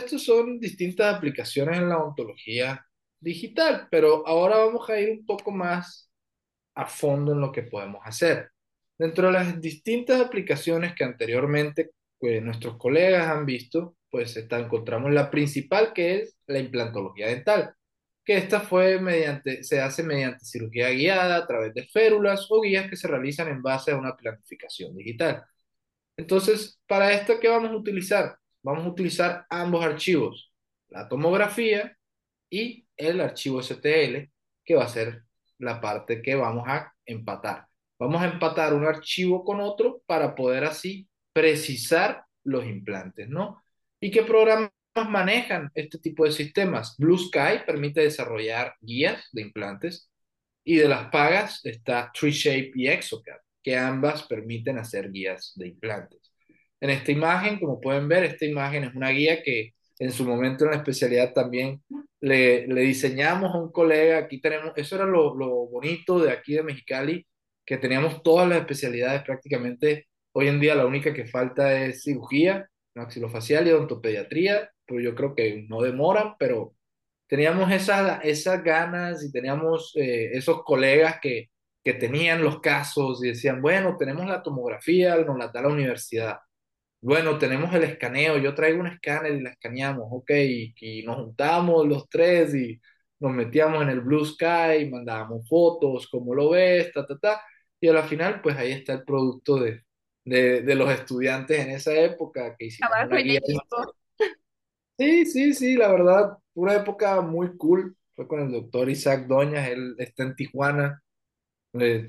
esto son distintas aplicaciones en la ontología digital, pero ahora vamos a ir un poco más a fondo en lo que podemos hacer. Dentro de las distintas aplicaciones que anteriormente pues, nuestros colegas han visto, pues está, encontramos la principal que es la implantología dental, que esta fue mediante, se hace mediante cirugía guiada a través de férulas o guías que se realizan en base a una planificación digital. Entonces, para esto, ¿qué vamos a utilizar? Vamos a utilizar ambos archivos, la tomografía y el archivo STL, que va a ser la parte que vamos a empatar. Vamos a empatar un archivo con otro para poder así precisar los implantes, ¿no? ¿Y qué programas manejan este tipo de sistemas? Blue Sky permite desarrollar guías de implantes y de las pagas está TreeShape y Exocad, que ambas permiten hacer guías de implantes. En esta imagen, como pueden ver, esta imagen es una guía que en su momento en la especialidad también le, le diseñamos a un colega. Aquí tenemos, eso era lo, lo bonito de aquí de Mexicali, que teníamos todas las especialidades prácticamente. Hoy en día la única que falta es cirugía maxilofacial y odontopediatría, pero yo creo que no demoran, pero teníamos esas, esas ganas y teníamos eh, esos colegas que, que tenían los casos y decían, bueno, tenemos la tomografía, nos la da la universidad. Bueno, tenemos el escaneo, yo traigo un escáner y la escaneamos, ok, y, y nos juntamos los tres y nos metíamos en el Blue Sky, mandábamos fotos, cómo lo ves, ta, ta, ta, y a la final, pues ahí está el producto de, de, de los estudiantes en esa época que hicimos Trabajo una en guía. equipo. Sí, sí, sí, la verdad, una época muy cool. Fue con el doctor Isaac Doñas, él está en Tijuana,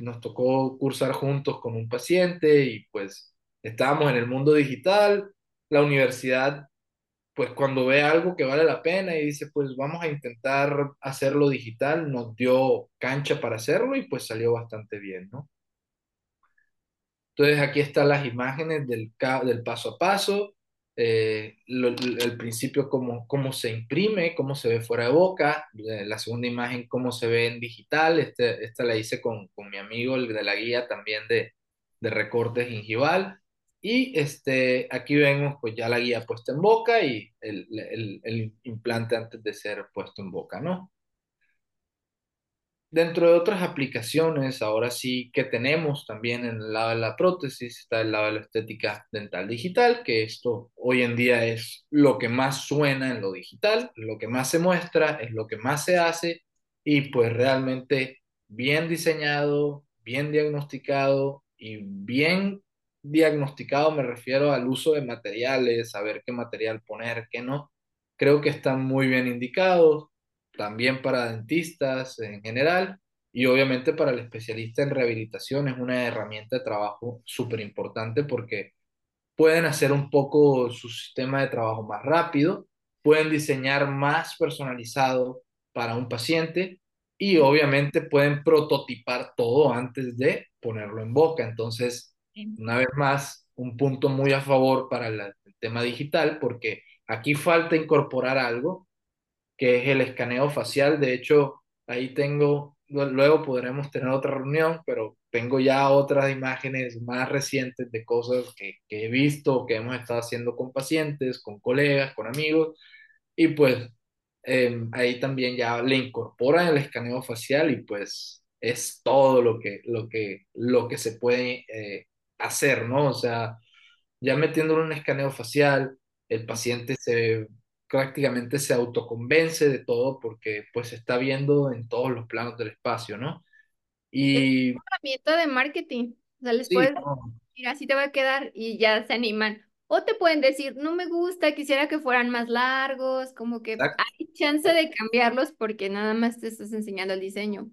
nos tocó cursar juntos con un paciente y pues estábamos en el mundo digital. La universidad, pues cuando ve algo que vale la pena y dice, pues vamos a intentar hacerlo digital, nos dio cancha para hacerlo y pues salió bastante bien, ¿no? Entonces aquí están las imágenes del, del paso a paso, eh, lo- el principio cómo, cómo se imprime, cómo se ve fuera de boca, eh, la segunda imagen cómo se ve en digital, este, esta la hice con, con mi amigo, el de la guía también de, de recortes gingival, y este, aquí vemos pues ya la guía puesta en boca y el, el, implante antes de ser puesto en boca, ¿no? Dentro de otras aplicaciones, ahora sí que tenemos también en el lado de la prótesis, está el lado de la estética dental digital, que esto hoy en día es lo que más suena en lo digital, lo que más se muestra, es lo que más se hace y pues realmente bien diseñado, bien diagnosticado y bien diagnosticado me refiero al uso de materiales, saber qué material poner, qué no. Creo que están muy bien indicados también para dentistas en general y obviamente para el especialista en rehabilitación es una herramienta de trabajo súper importante porque pueden hacer un poco su sistema de trabajo más rápido, pueden diseñar más personalizado para un paciente y obviamente pueden prototipar todo antes de ponerlo en boca. Entonces, una vez más, un punto muy a favor para la- el tema digital porque aquí falta incorporar algo que es el escaneo facial. De hecho, ahí tengo, luego podremos tener otra reunión, pero tengo ya otras imágenes más recientes de cosas que, que he visto, que hemos estado haciendo con pacientes, con colegas, con amigos, y pues eh, ahí también ya le incorporan el escaneo facial y pues es todo lo que, lo que, lo que se puede eh, hacer, ¿no? O sea, ya metiéndole un escaneo facial, el paciente se prácticamente se autoconvence de todo porque pues se está viendo en todos los planos del espacio, ¿no? Es Y una herramienta de marketing. O sea, les sí, puedes no, así te va a quedar y ya se animan. O te pueden decir, no me gusta, quisiera que fueran más largos, como que exacto, hay chance de cambiarlos porque nada más te estás enseñando el diseño.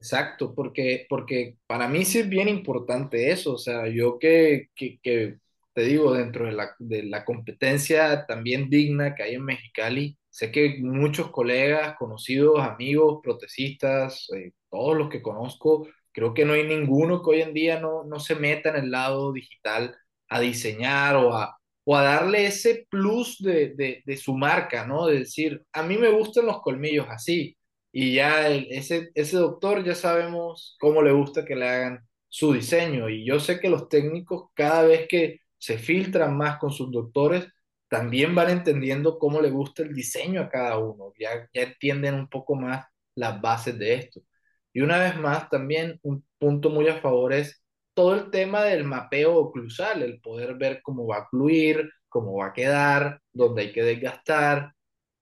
Exacto, porque, porque para mí sí es bien importante eso, o sea, yo que, que, que te digo, dentro de la, de la competencia también digna que hay en Mexicali, sé que muchos colegas, conocidos, amigos, protecistas, eh, todos los que conozco, creo que no hay ninguno que hoy en día no, no se meta en el lado digital a diseñar o a, o a darle ese plus de, de, de su marca, ¿no? De decir, a mí me gustan los colmillos así y ya ese, ese doctor ya sabemos cómo le gusta que le hagan su diseño. Y yo sé que los técnicos cada vez que se filtran más con sus doctores, también van entendiendo cómo le gusta el diseño a cada uno, ya, ya entienden un poco más las bases de esto. Y una vez más, también un punto muy a favor es todo el tema del mapeo oclusal, el poder ver cómo va a fluir, cómo va a quedar, dónde hay que desgastar,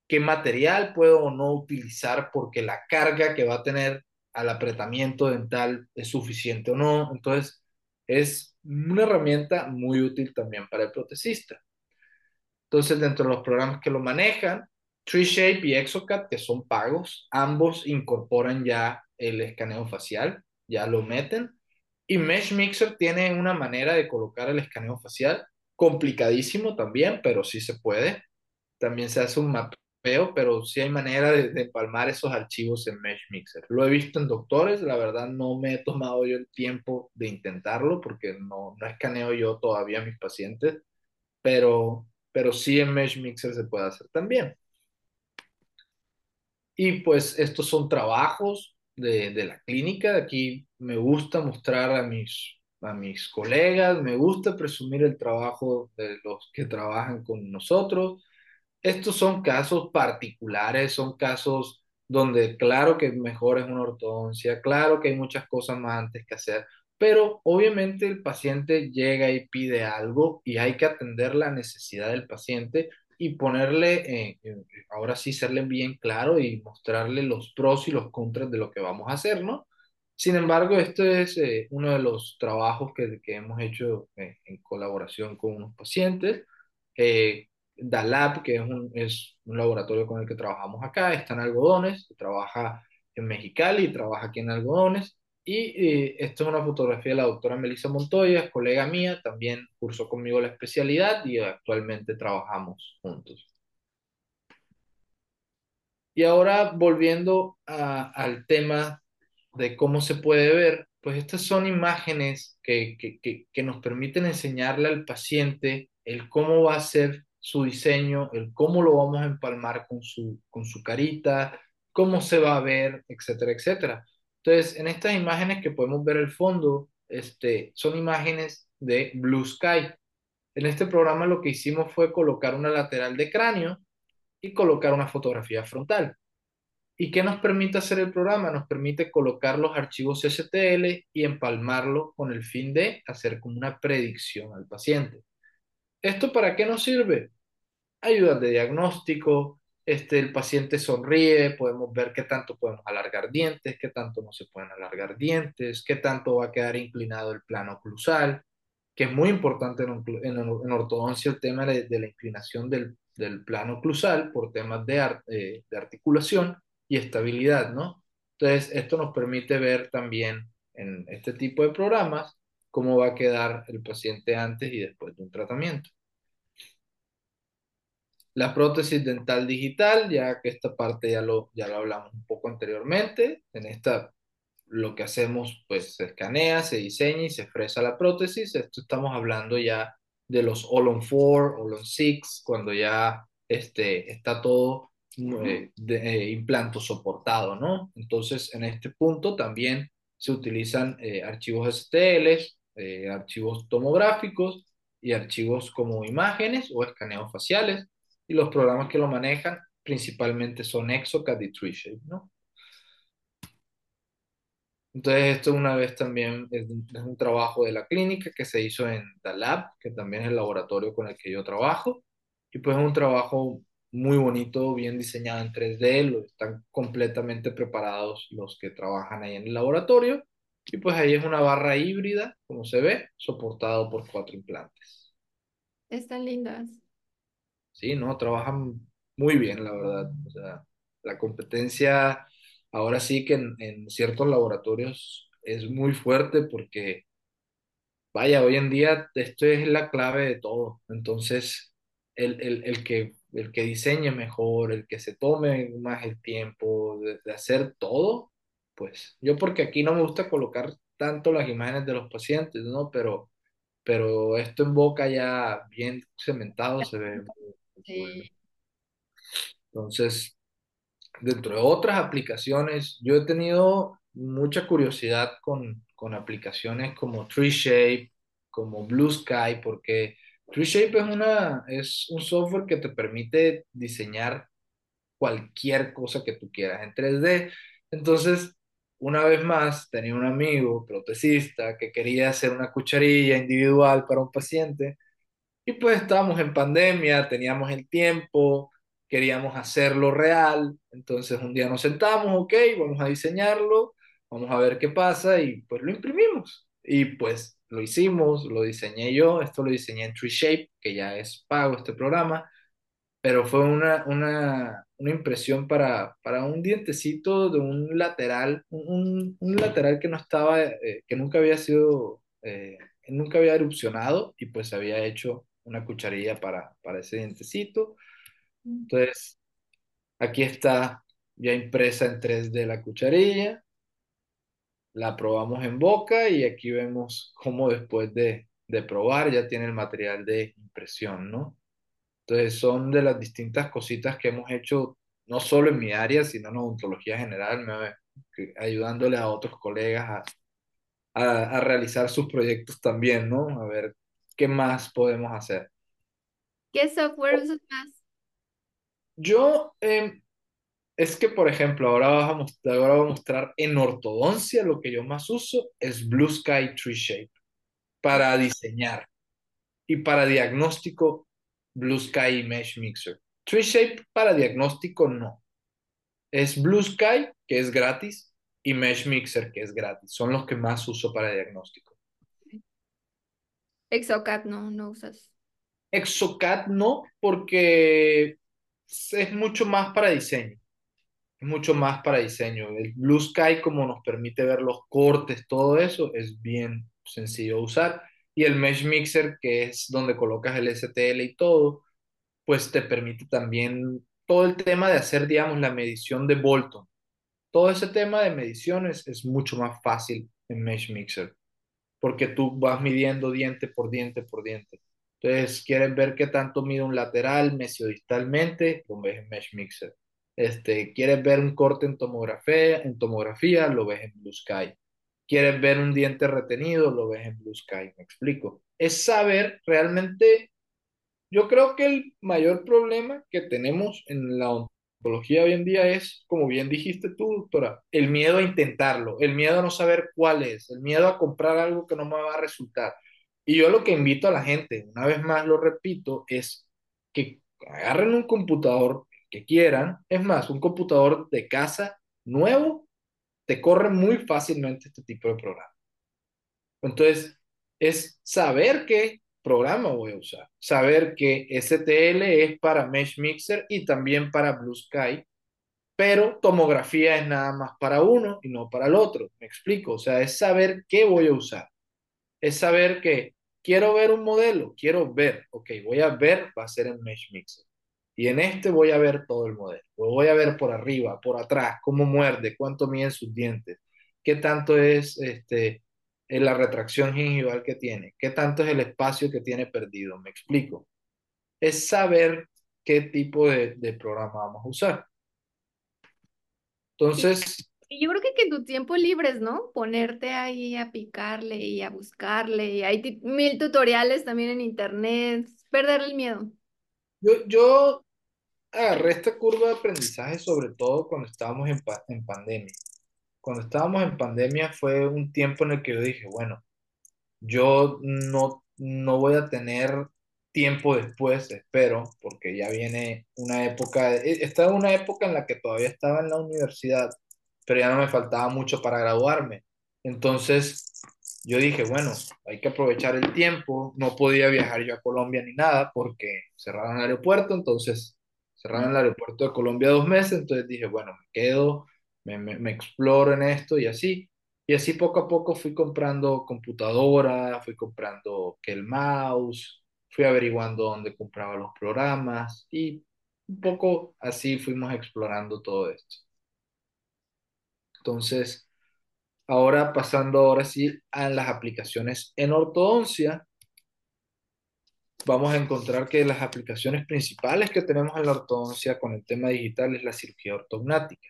qué material puedo o no utilizar porque la carga que va a tener al apretamiento dental es suficiente o no. Entonces, es una herramienta muy útil también para el protecista. Entonces, dentro de los programas que lo manejan, TreeShape y Exocad, que son pagos, ambos incorporan ya el escaneo facial, ya lo meten. Y Mesh Mixer tiene una manera de colocar el escaneo facial, complicadísimo también, pero sí se puede. También se hace un mapeo, pero sí hay manera de, de empalmar esos archivos en Mesh Mixer. Lo he visto en doctores, la verdad no me he tomado yo el tiempo de intentarlo porque no, no escaneo yo todavía a mis pacientes, pero, pero sí en Mesh Mixer se puede hacer también. Y pues estos son trabajos de, de la clínica. Aquí me gusta mostrar a mis, a mis colegas, me gusta presumir el trabajo de los que trabajan con nosotros. Estos son casos particulares, son casos donde claro que mejor es una ortodoncia, claro que hay muchas cosas más antes que hacer, pero obviamente el paciente llega y pide algo y hay que atender la necesidad del paciente y ponerle, eh, eh, ahora sí, serle bien claro y mostrarle los pros y los contras de lo que vamos a hacer, ¿no? Sin embargo, este es eh, uno de los trabajos que, que hemos hecho eh, en colaboración con unos pacientes. Eh, DALAB, que es un, es un laboratorio con el que trabajamos acá, está en algodones, trabaja en Mexicali, trabaja aquí en algodones. Y eh, esto es una fotografía de la doctora Melissa Montoya, colega mía, también cursó conmigo la especialidad y actualmente trabajamos juntos. Y ahora volviendo a- al tema de cómo se puede ver, pues estas son imágenes que, que, que, que nos permiten enseñarle al paciente el cómo va a ser su diseño, el cómo lo vamos a empalmar con su, con su carita, cómo se va a ver, etcétera, etcétera. Entonces, en estas imágenes que podemos ver el fondo, este, son imágenes de Blue Sky. En este programa lo que hicimos fue colocar una lateral de cráneo y colocar una fotografía frontal. ¿Y qué nos permite hacer el programa? Nos permite colocar los archivos STL y empalmarlo con el fin de hacer como una predicción al paciente. ¿Esto para qué nos sirve? Ayudas de diagnóstico, este, el paciente sonríe, podemos ver qué tanto podemos alargar dientes, qué tanto no se pueden alargar dientes, qué tanto va a quedar inclinado el plano oclusal, que es muy importante en, en, ortodoncia el tema de, la inclinación del, del, plano oclusal por temas de, eh, de articulación y estabilidad, ¿no? Entonces, esto nos permite ver también en este tipo de programas cómo va a quedar el paciente antes y después de un tratamiento. La prótesis dental digital, ya que esta parte ya lo, ya lo hablamos un poco anteriormente, en esta lo que hacemos pues se escanea, se diseña y se fresa la prótesis. Esto estamos hablando ya de los All-on 4, All-on 6, cuando ya este, está todo eh, de, eh, implanto soportado, ¿no? Entonces, en este punto también se utilizan eh, archivos STL, eh, archivos tomográficos y archivos como imágenes o escaneos faciales. Y los programas que lo manejan principalmente son Exocad y TreeShape, ¿no? Entonces, esto una vez también es, un trabajo de la clínica que se hizo en DALAB, que también es el laboratorio con el que yo trabajo. Y pues es un trabajo muy bonito, bien diseñado en 3D, lo, están completamente preparados los que trabajan ahí en el laboratorio. Y pues ahí es una barra híbrida, como se ve, soportado por cuatro implantes. Están lindas. Sí, no, trabajan muy bien, la verdad. O sea, la competencia ahora sí que en, en, ciertos laboratorios es muy fuerte porque, vaya, hoy en día esto es la clave de todo. Entonces, el, el, el que, el que diseñe mejor, el que se tome más el tiempo de, de, hacer todo, pues yo porque aquí no me gusta colocar tanto las imágenes de los pacientes, ¿no? Pero, pero esto en boca ya bien cementado se ve Sí. bueno. Entonces, dentro de otras aplicaciones, yo he tenido mucha curiosidad con, con aplicaciones como TreeShape, como Blue Sky, porque TreeShape es una, es un software que te permite diseñar cualquier cosa que tú quieras en 3D. Entonces, una vez más, tenía un amigo protecista que quería hacer una cucharilla individual para un paciente. Y pues estábamos en pandemia, teníamos el tiempo, queríamos hacerlo real, entonces un día nos sentamos, ok, vamos a diseñarlo, vamos a ver qué pasa y pues lo imprimimos. Y pues lo hicimos, lo diseñé yo, esto lo diseñé en TreeShape, que ya es pago este programa, pero fue una, una, una impresión para, para un dientecito de un lateral, un, un lateral que no estaba, eh, que nunca había sido, eh, nunca había erupcionado y pues había hecho una cucharilla para, para ese dientecito. Entonces, aquí está ya impresa en 3D la cucharilla, la probamos en boca y aquí vemos cómo después de, de probar ya tiene el material de impresión, ¿no? Entonces son de las distintas cositas que hemos hecho, no solo en mi área, sino en odontología general, me, ayudándole a otros colegas a, a, a, realizar sus proyectos también, ¿no? A ver qué más podemos hacer. ¿Qué software usas más? Yo, eh, es que, por ejemplo, ahora, vas a mostrar, ahora voy a mostrar en ortodoncia lo que yo más uso es Blue Sky Tree Shape para diseñar y para diagnóstico Blue Sky Mesh Mixer. Tree Shape para diagnóstico no. Es Blue Sky, que es gratis, y Mesh Mixer, que es gratis. Son los que más uso para diagnóstico. Exocad no, no usas. Exocad no, porque es mucho más para diseño. Es mucho más para diseño. El Blue Sky, como nos permite ver los cortes, todo eso, es bien sencillo de usar. Y el Mesh Mixer, que es donde colocas el STL y todo, pues te permite también todo el tema de hacer, digamos, la medición de Bolton. Todo ese tema de mediciones es mucho más fácil en Mesh Mixer, porque tú vas midiendo diente por diente por diente. Entonces, quieres ver qué tanto mide un lateral mesiodistalmente, lo ves en Mesh Mixer. Este, quieres ver un corte en tomografía, en tomografía, lo ves en Blue Sky. Quieres ver un diente retenido, lo ves en Blue Sky. Me explico. Es saber realmente, yo creo que el mayor problema que tenemos en la odontología hoy en día es, como bien dijiste tú, doctora, el miedo a intentarlo, el miedo a no saber cuál es, el miedo a comprar algo que no me va a resultar. Y yo lo que invito a la gente, una vez más lo repito, es que agarren un computador que quieran. Es más, un computador de casa nuevo te corre muy fácilmente este tipo de programa. Entonces, es saber qué programa voy a usar, saber que STL es para Mesh Mixer y también para Blue Sky, pero tomografía es nada más para uno y no para el otro. Me explico, o sea, es saber qué voy a usar. Es saber que quiero ver un modelo, quiero ver, ok, voy a ver, va a ser en Mesh Mixer. Y en este voy a ver todo el modelo. Lo voy a ver por arriba, por atrás, cómo muerde, cuánto miden sus dientes, qué tanto es este, la retracción gingival que tiene, qué tanto es el espacio que tiene perdido. Me explico. Es saber qué tipo de, de programa vamos a usar. Entonces... Y yo creo que, que en tu tiempo libres, ¿no? Ponerte ahí a picarle y a buscarle. Y hay mil tutoriales también en internet. Perder el miedo. Yo, yo agarré esta curva de aprendizaje sobre todo cuando estábamos en, en pandemia. Cuando estábamos en pandemia fue un tiempo en el que yo dije, bueno, yo no, no voy a tener tiempo después, espero, porque ya viene una época, estaba en una época en la que todavía estaba en la universidad, pero ya no me faltaba mucho para graduarme. Entonces, yo dije, bueno, hay que aprovechar el tiempo, no podía viajar yo a Colombia ni nada porque cerraron el aeropuerto, entonces cerraron el aeropuerto de Colombia dos meses, entonces dije, bueno, me quedo, me, me, me exploro en esto y así. Y así poco a poco fui comprando computadora, fui comprando que el mouse, fui averiguando dónde compraba los programas y un poco así fuimos explorando todo esto. Entonces, ahora pasando ahora sí a las aplicaciones en ortodoncia, vamos a encontrar que las aplicaciones principales que tenemos en la ortodoncia con el tema digital es la cirugía ortognática.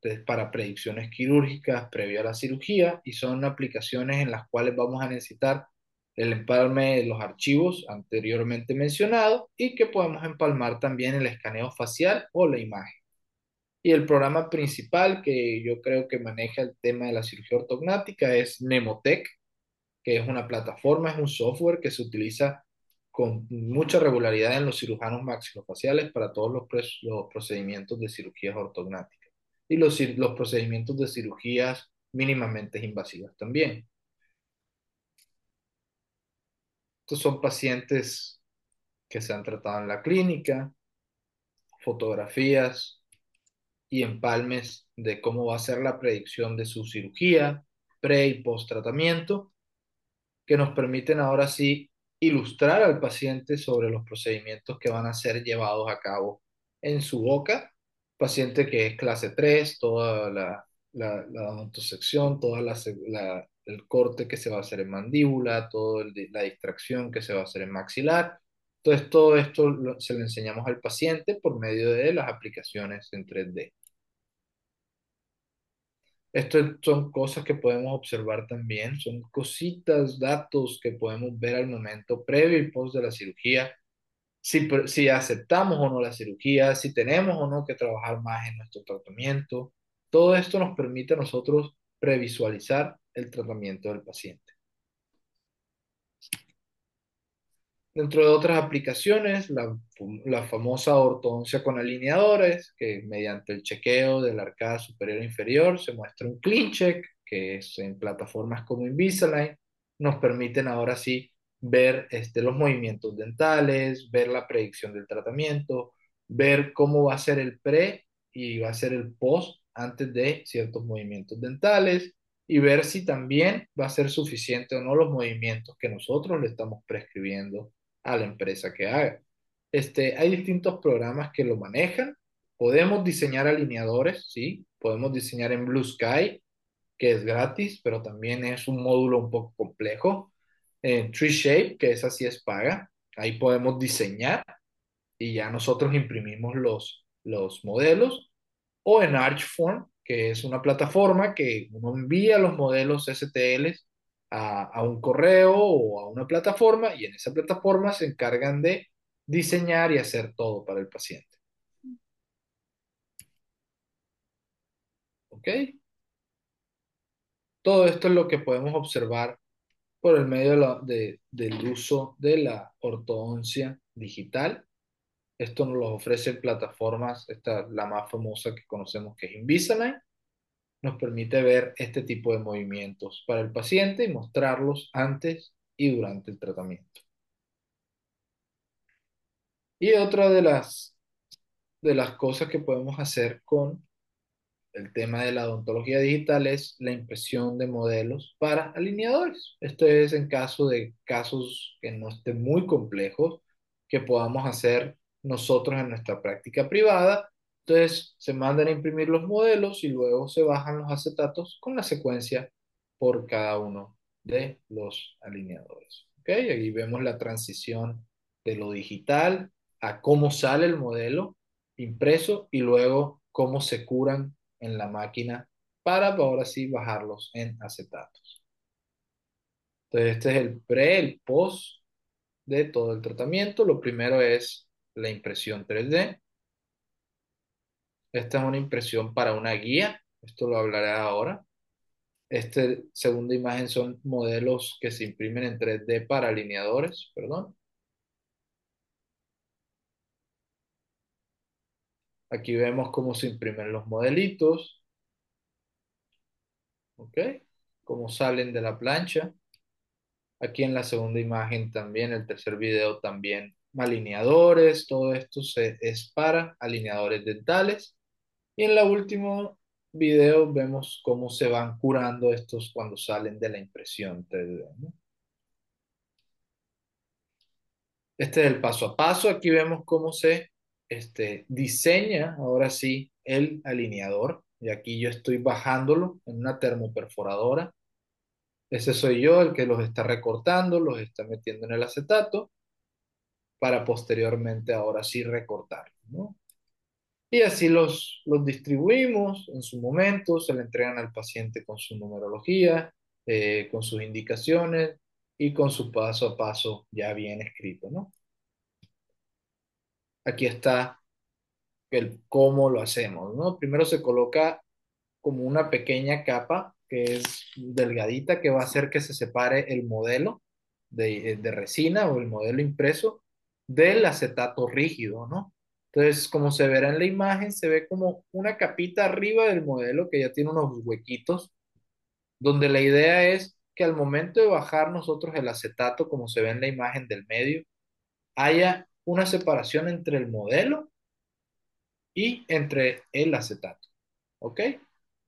Entonces, para predicciones quirúrgicas previo a la cirugía y son aplicaciones en las cuales vamos a necesitar el empalme de los archivos anteriormente mencionados y que podemos empalmar también el escaneo facial o la imagen. Y el programa principal que yo creo que maneja el tema de la cirugía ortognática es Nemotec, que es una plataforma, es un software que se utiliza con mucha regularidad en los cirujanos maxilofaciales para todos los, los procedimientos de cirugías ortognáticas y los, los procedimientos de cirugías mínimamente invasivas también. Estos son pacientes que se han tratado en la clínica, fotografías y empalmes de cómo va a ser la predicción de su cirugía, pre y post tratamiento, que nos permiten ahora sí ilustrar al paciente sobre los procedimientos que van a ser llevados a cabo en su boca. Paciente que es clase 3, toda la, la, la toda la, el corte que se va a hacer en mandíbula, toda la distracción que se va a hacer en maxilar. Entonces, todo esto se le enseñamos al paciente por medio de las aplicaciones en 3D. Estas son cosas que podemos observar también, son cositas, datos que podemos ver al momento previo y post de la cirugía, si, si aceptamos o no la cirugía, si tenemos o no que trabajar más en nuestro tratamiento. Todo esto nos permite a nosotros previsualizar el tratamiento del paciente. Dentro de otras aplicaciones, la, famosa ortodoncia con alineadores, que mediante el chequeo de la arcada superior e inferior se muestra un clean check, que es en plataformas como Invisalign, nos permiten ahora sí ver este, los movimientos dentales, ver la predicción del tratamiento, ver cómo va a ser el pre y va a ser el post antes de ciertos movimientos dentales, y ver si también va a ser suficiente o no los movimientos que nosotros le estamos prescribiendo a la empresa que haga. Este, hay distintos programas que lo manejan. Podemos diseñar alineadores, sí, podemos diseñar en Blue Sky, que es gratis, pero también es un módulo un poco complejo. En Tree Shape, que es así es paga, ahí podemos diseñar y ya nosotros imprimimos los, los modelos. O en Archform, que es una plataforma que uno envía los modelos STL a, a, un correo o a una plataforma y en esa plataforma se encargan de diseñar y hacer todo para el paciente. ¿Ok? Todo esto es lo que podemos observar por el medio de del uso de la ortodoncia digital. Esto nos lo ofrecen plataformas, esta la más famosa que conocemos que es Invisalign. Nos permite ver este tipo de movimientos para el paciente y mostrarlos antes y durante el tratamiento. Y otra de las, de las cosas que podemos hacer con el tema de la odontología digital es la impresión de modelos para alineadores. Esto es en caso de casos que no estén muy complejos, que podamos hacer nosotros en nuestra práctica privada. Entonces se mandan a imprimir los modelos y luego se bajan los acetatos con la secuencia por cada uno de los alineadores. ¿Okay? Aquí vemos la transición de lo digital a cómo sale el modelo impreso y luego cómo se curan en la máquina para ahora sí bajarlos en acetatos. Entonces este es el pre, el post de todo el tratamiento. Lo primero es la impresión 3D. Esta es una impresión para una guía, esto lo hablaré ahora. Esta segunda imagen son modelos que se imprimen en 3D para alineadores, perdón. Aquí vemos cómo se imprimen los modelitos. ¿Ok? Cómo salen de la plancha. Aquí en la segunda imagen también, el tercer video también alineadores, todo esto se, es para alineadores dentales. Y en la último video vemos cómo se van curando estos cuando salen de la impresión 3D. Este es el paso a paso. Aquí vemos cómo se este, diseña ahora sí el alineador. Y aquí yo estoy bajándolo en una termoperforadora. Ese soy yo el que los está recortando, los está metiendo en el acetato para posteriormente ahora sí recortar. ¿no? Y así los, los distribuimos en su momento, se le entregan al paciente con su numerología, eh, con sus indicaciones, y con su paso a paso ya bien escrito, ¿no? Aquí está el cómo lo hacemos, ¿no? Primero se coloca como una pequeña capa que es delgadita que va a hacer que se separe el modelo de, de resina o el modelo impreso del acetato rígido, ¿no? Entonces, como se verá en la imagen, se ve como una capita arriba del modelo que ya tiene unos huequitos, donde la idea es que al momento de bajar nosotros el acetato, como se ve en la imagen del medio, haya una separación entre el modelo y entre el acetato. ¿Ok?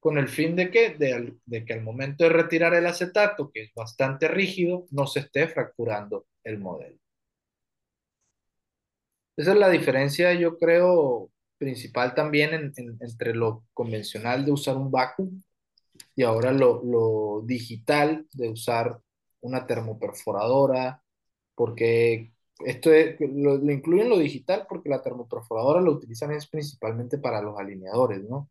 Con el fin de que, de, de que al momento de retirar el acetato, que es bastante rígido, no se esté fracturando el modelo. Esa es la diferencia, yo creo, principal también en- en- entre lo convencional de usar un vacuum y ahora lo, lo digital de usar una termoperforadora, porque esto es- lo, lo incluyen lo digital porque la termoperforadora lo utilizan es principalmente para los alineadores, ¿no?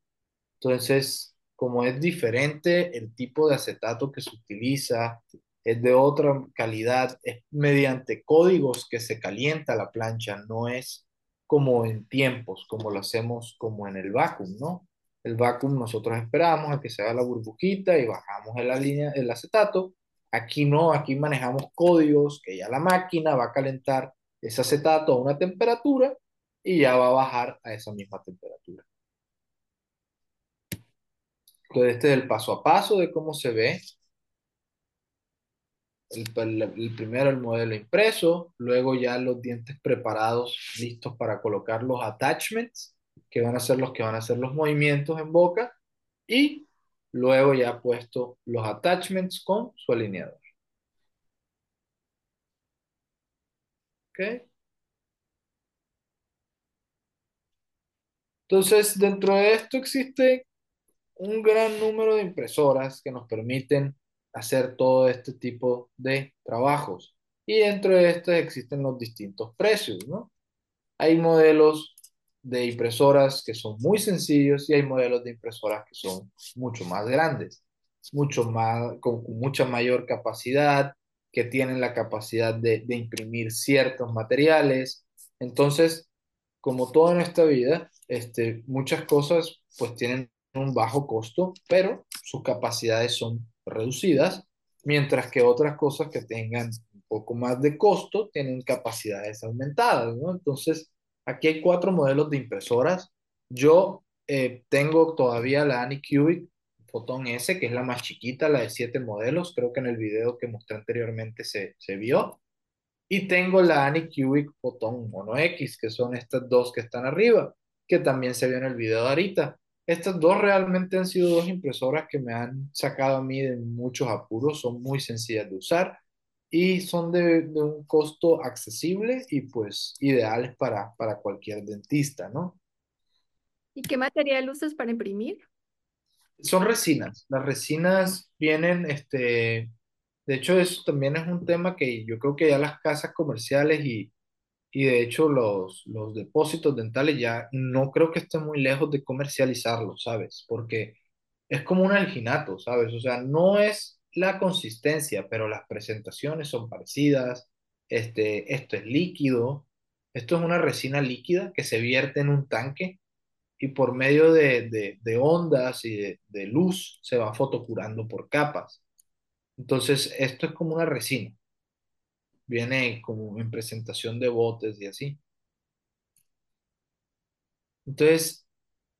Entonces, como es diferente el tipo de acetato que se utiliza, es de otra calidad, es mediante códigos que se calienta la plancha, no es como en tiempos, como lo hacemos como en el vacuum, ¿no? El vacuum nosotros esperamos a que se haga la burbujita y bajamos en la línea, el acetato. Aquí no, aquí manejamos códigos que ya la máquina va a calentar ese acetato a una temperatura y ya va a bajar a esa misma temperatura. Entonces, este es el paso a paso de cómo se ve. El, primero el modelo impreso, luego ya los dientes preparados, listos para colocar los attachments, que van a ser los que van a hacer los movimientos en boca, y luego ya puesto los attachments con su alineador. ¿Ok? Entonces, dentro de esto existe un gran número de impresoras que nos permiten hacer todo este tipo de trabajos. Y dentro de estos existen los distintos precios, ¿no? Hay modelos de impresoras que son muy sencillos y hay modelos de impresoras que son mucho más grandes, mucho más, con, mucha mayor capacidad, que tienen la capacidad de, imprimir ciertos materiales. Entonces, como todo en esta vida, este, muchas cosas pues tienen un bajo costo, pero sus capacidades son reducidas, mientras que otras cosas que tengan un poco más de costo tienen capacidades aumentadas, ¿no? Entonces, aquí hay cuatro modelos de impresoras. Yo eh, tengo todavía la Anycubic Photon S, que es la más chiquita, la de siete modelos. Creo que en el video que mostré anteriormente se, se vio. Y tengo la Anycubic Photon Mono X, que son estas dos que están arriba, que también se vio en el video de ahorita. Estas dos realmente han sido dos impresoras que me han sacado a mí de muchos apuros, son muy sencillas de usar y son de, de un costo accesible y pues ideales para, para cualquier dentista, ¿no? ¿Y qué material usas para imprimir? Son resinas. Las resinas vienen, este, de hecho eso también es un tema que yo creo que ya las casas comerciales y, y de hecho los, los depósitos dentales ya no creo que estén muy lejos de comercializarlos, ¿sabes? Porque es como un alginato, ¿sabes? O sea, no es la consistencia, pero las presentaciones son parecidas. Este, esto es líquido. Esto es una resina líquida que se vierte en un tanque y por medio de, de- ondas y de, de luz se va fotocurando por capas. Entonces, esto es como una resina. Viene como en presentación de botes y así. Entonces,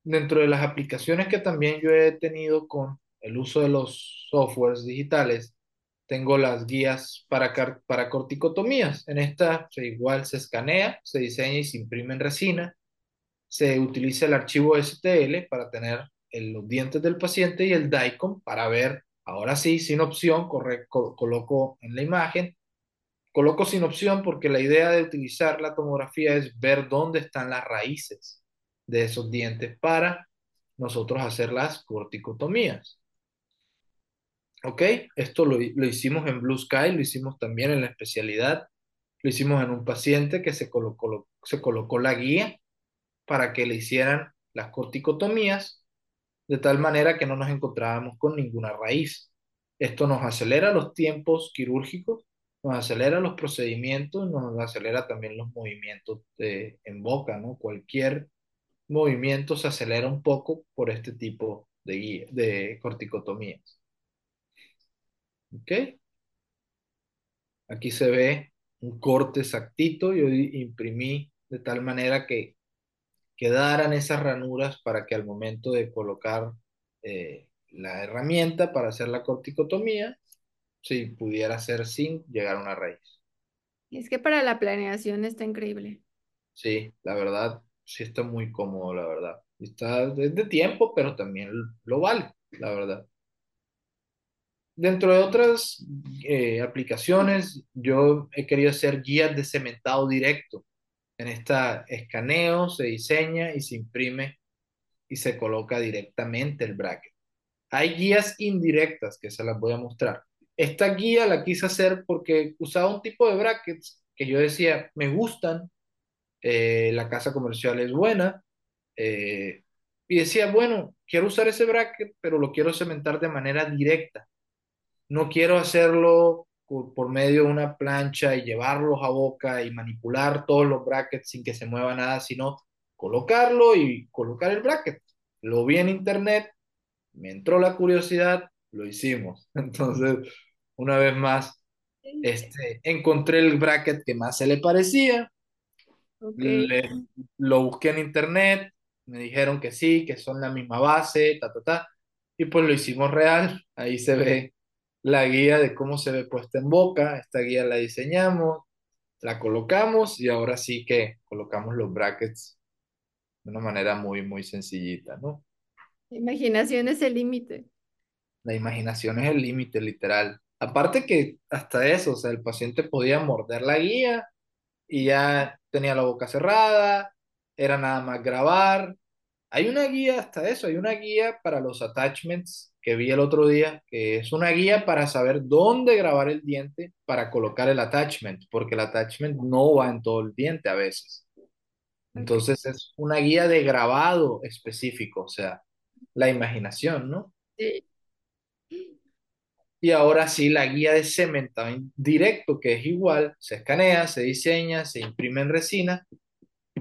dentro de las aplicaciones que también yo he tenido con el uso de los softwares digitales, tengo las guías para, para corticotomías. En esta igual se escanea, se diseña y se imprime en resina. Se utiliza el archivo STL para tener el- los dientes del paciente y el DICOM para ver, ahora sí, sin opción, corre- co- coloco en la imagen. Coloco sin opción porque la idea de utilizar la tomografía es ver dónde están las raíces de esos dientes para nosotros hacer las corticotomías. ¿Ok? Esto lo, lo hicimos en Blue Sky, lo hicimos también en la especialidad, lo hicimos en un paciente que se colocó, se colocó la guía para que le hicieran las corticotomías de tal manera que no nos encontrábamos con ninguna raíz. Esto nos acelera los tiempos quirúrgicos nos acelera los procedimientos, nos acelera también los movimientos en boca, ¿no? Cualquier movimiento se acelera un poco por este tipo de corticotomías. ¿Ok? Aquí se ve un corte exactito, yo imprimí de tal manera que quedaran esas ranuras para que al momento de colocar eh, la herramienta para hacer la corticotomía, si pudiera ser sin llegar a una raíz. Es que para la planeación está increíble. Sí, la verdad, sí está muy cómodo, la verdad. Está de, de tiempo, pero también lo vale, la verdad. Dentro de otras eh, aplicaciones, yo he querido hacer guías de cementado directo. En esta escaneo, se diseña y se imprime y se coloca directamente el bracket. Hay guías indirectas que se las voy a mostrar. Esta guía la quise hacer porque usaba un tipo de brackets que yo decía, me gustan, eh, la casa comercial es buena, eh, y decía, bueno, quiero usar ese bracket, pero lo quiero cementar de manera directa. No quiero hacerlo por, por medio de una plancha y llevarlos a boca y manipular todos los brackets sin que se mueva nada, sino colocarlo y colocar el bracket. Lo vi en internet, me entró la curiosidad, lo hicimos. Entonces, una vez más, este, encontré el bracket que más se le parecía, Ok. le- lo busqué en internet, me dijeron que sí, que son la misma base, ta, ta, ta, y pues lo hicimos real. Ahí se ve la guía de cómo se ve puesta en boca, esta guía la diseñamos, la colocamos y ahora sí que colocamos los brackets de una manera muy, muy sencillita, ¿no? Imaginación es el límite. La imaginación es el límite, literal. Aparte que hasta eso, o sea, el paciente podía morder la guía y ya tenía la boca cerrada, era nada más grabar. Hay una guía, hasta eso, hay una guía para los attachments que vi el otro día, que es una guía para saber dónde grabar el diente para colocar el attachment, porque el attachment no va en todo el diente a veces. Entonces es una guía de grabado específico, o sea, la imaginación, ¿no? Sí. Y ahora sí, la guía de cementado directo, que es igual, se escanea, se diseña, se imprime en resina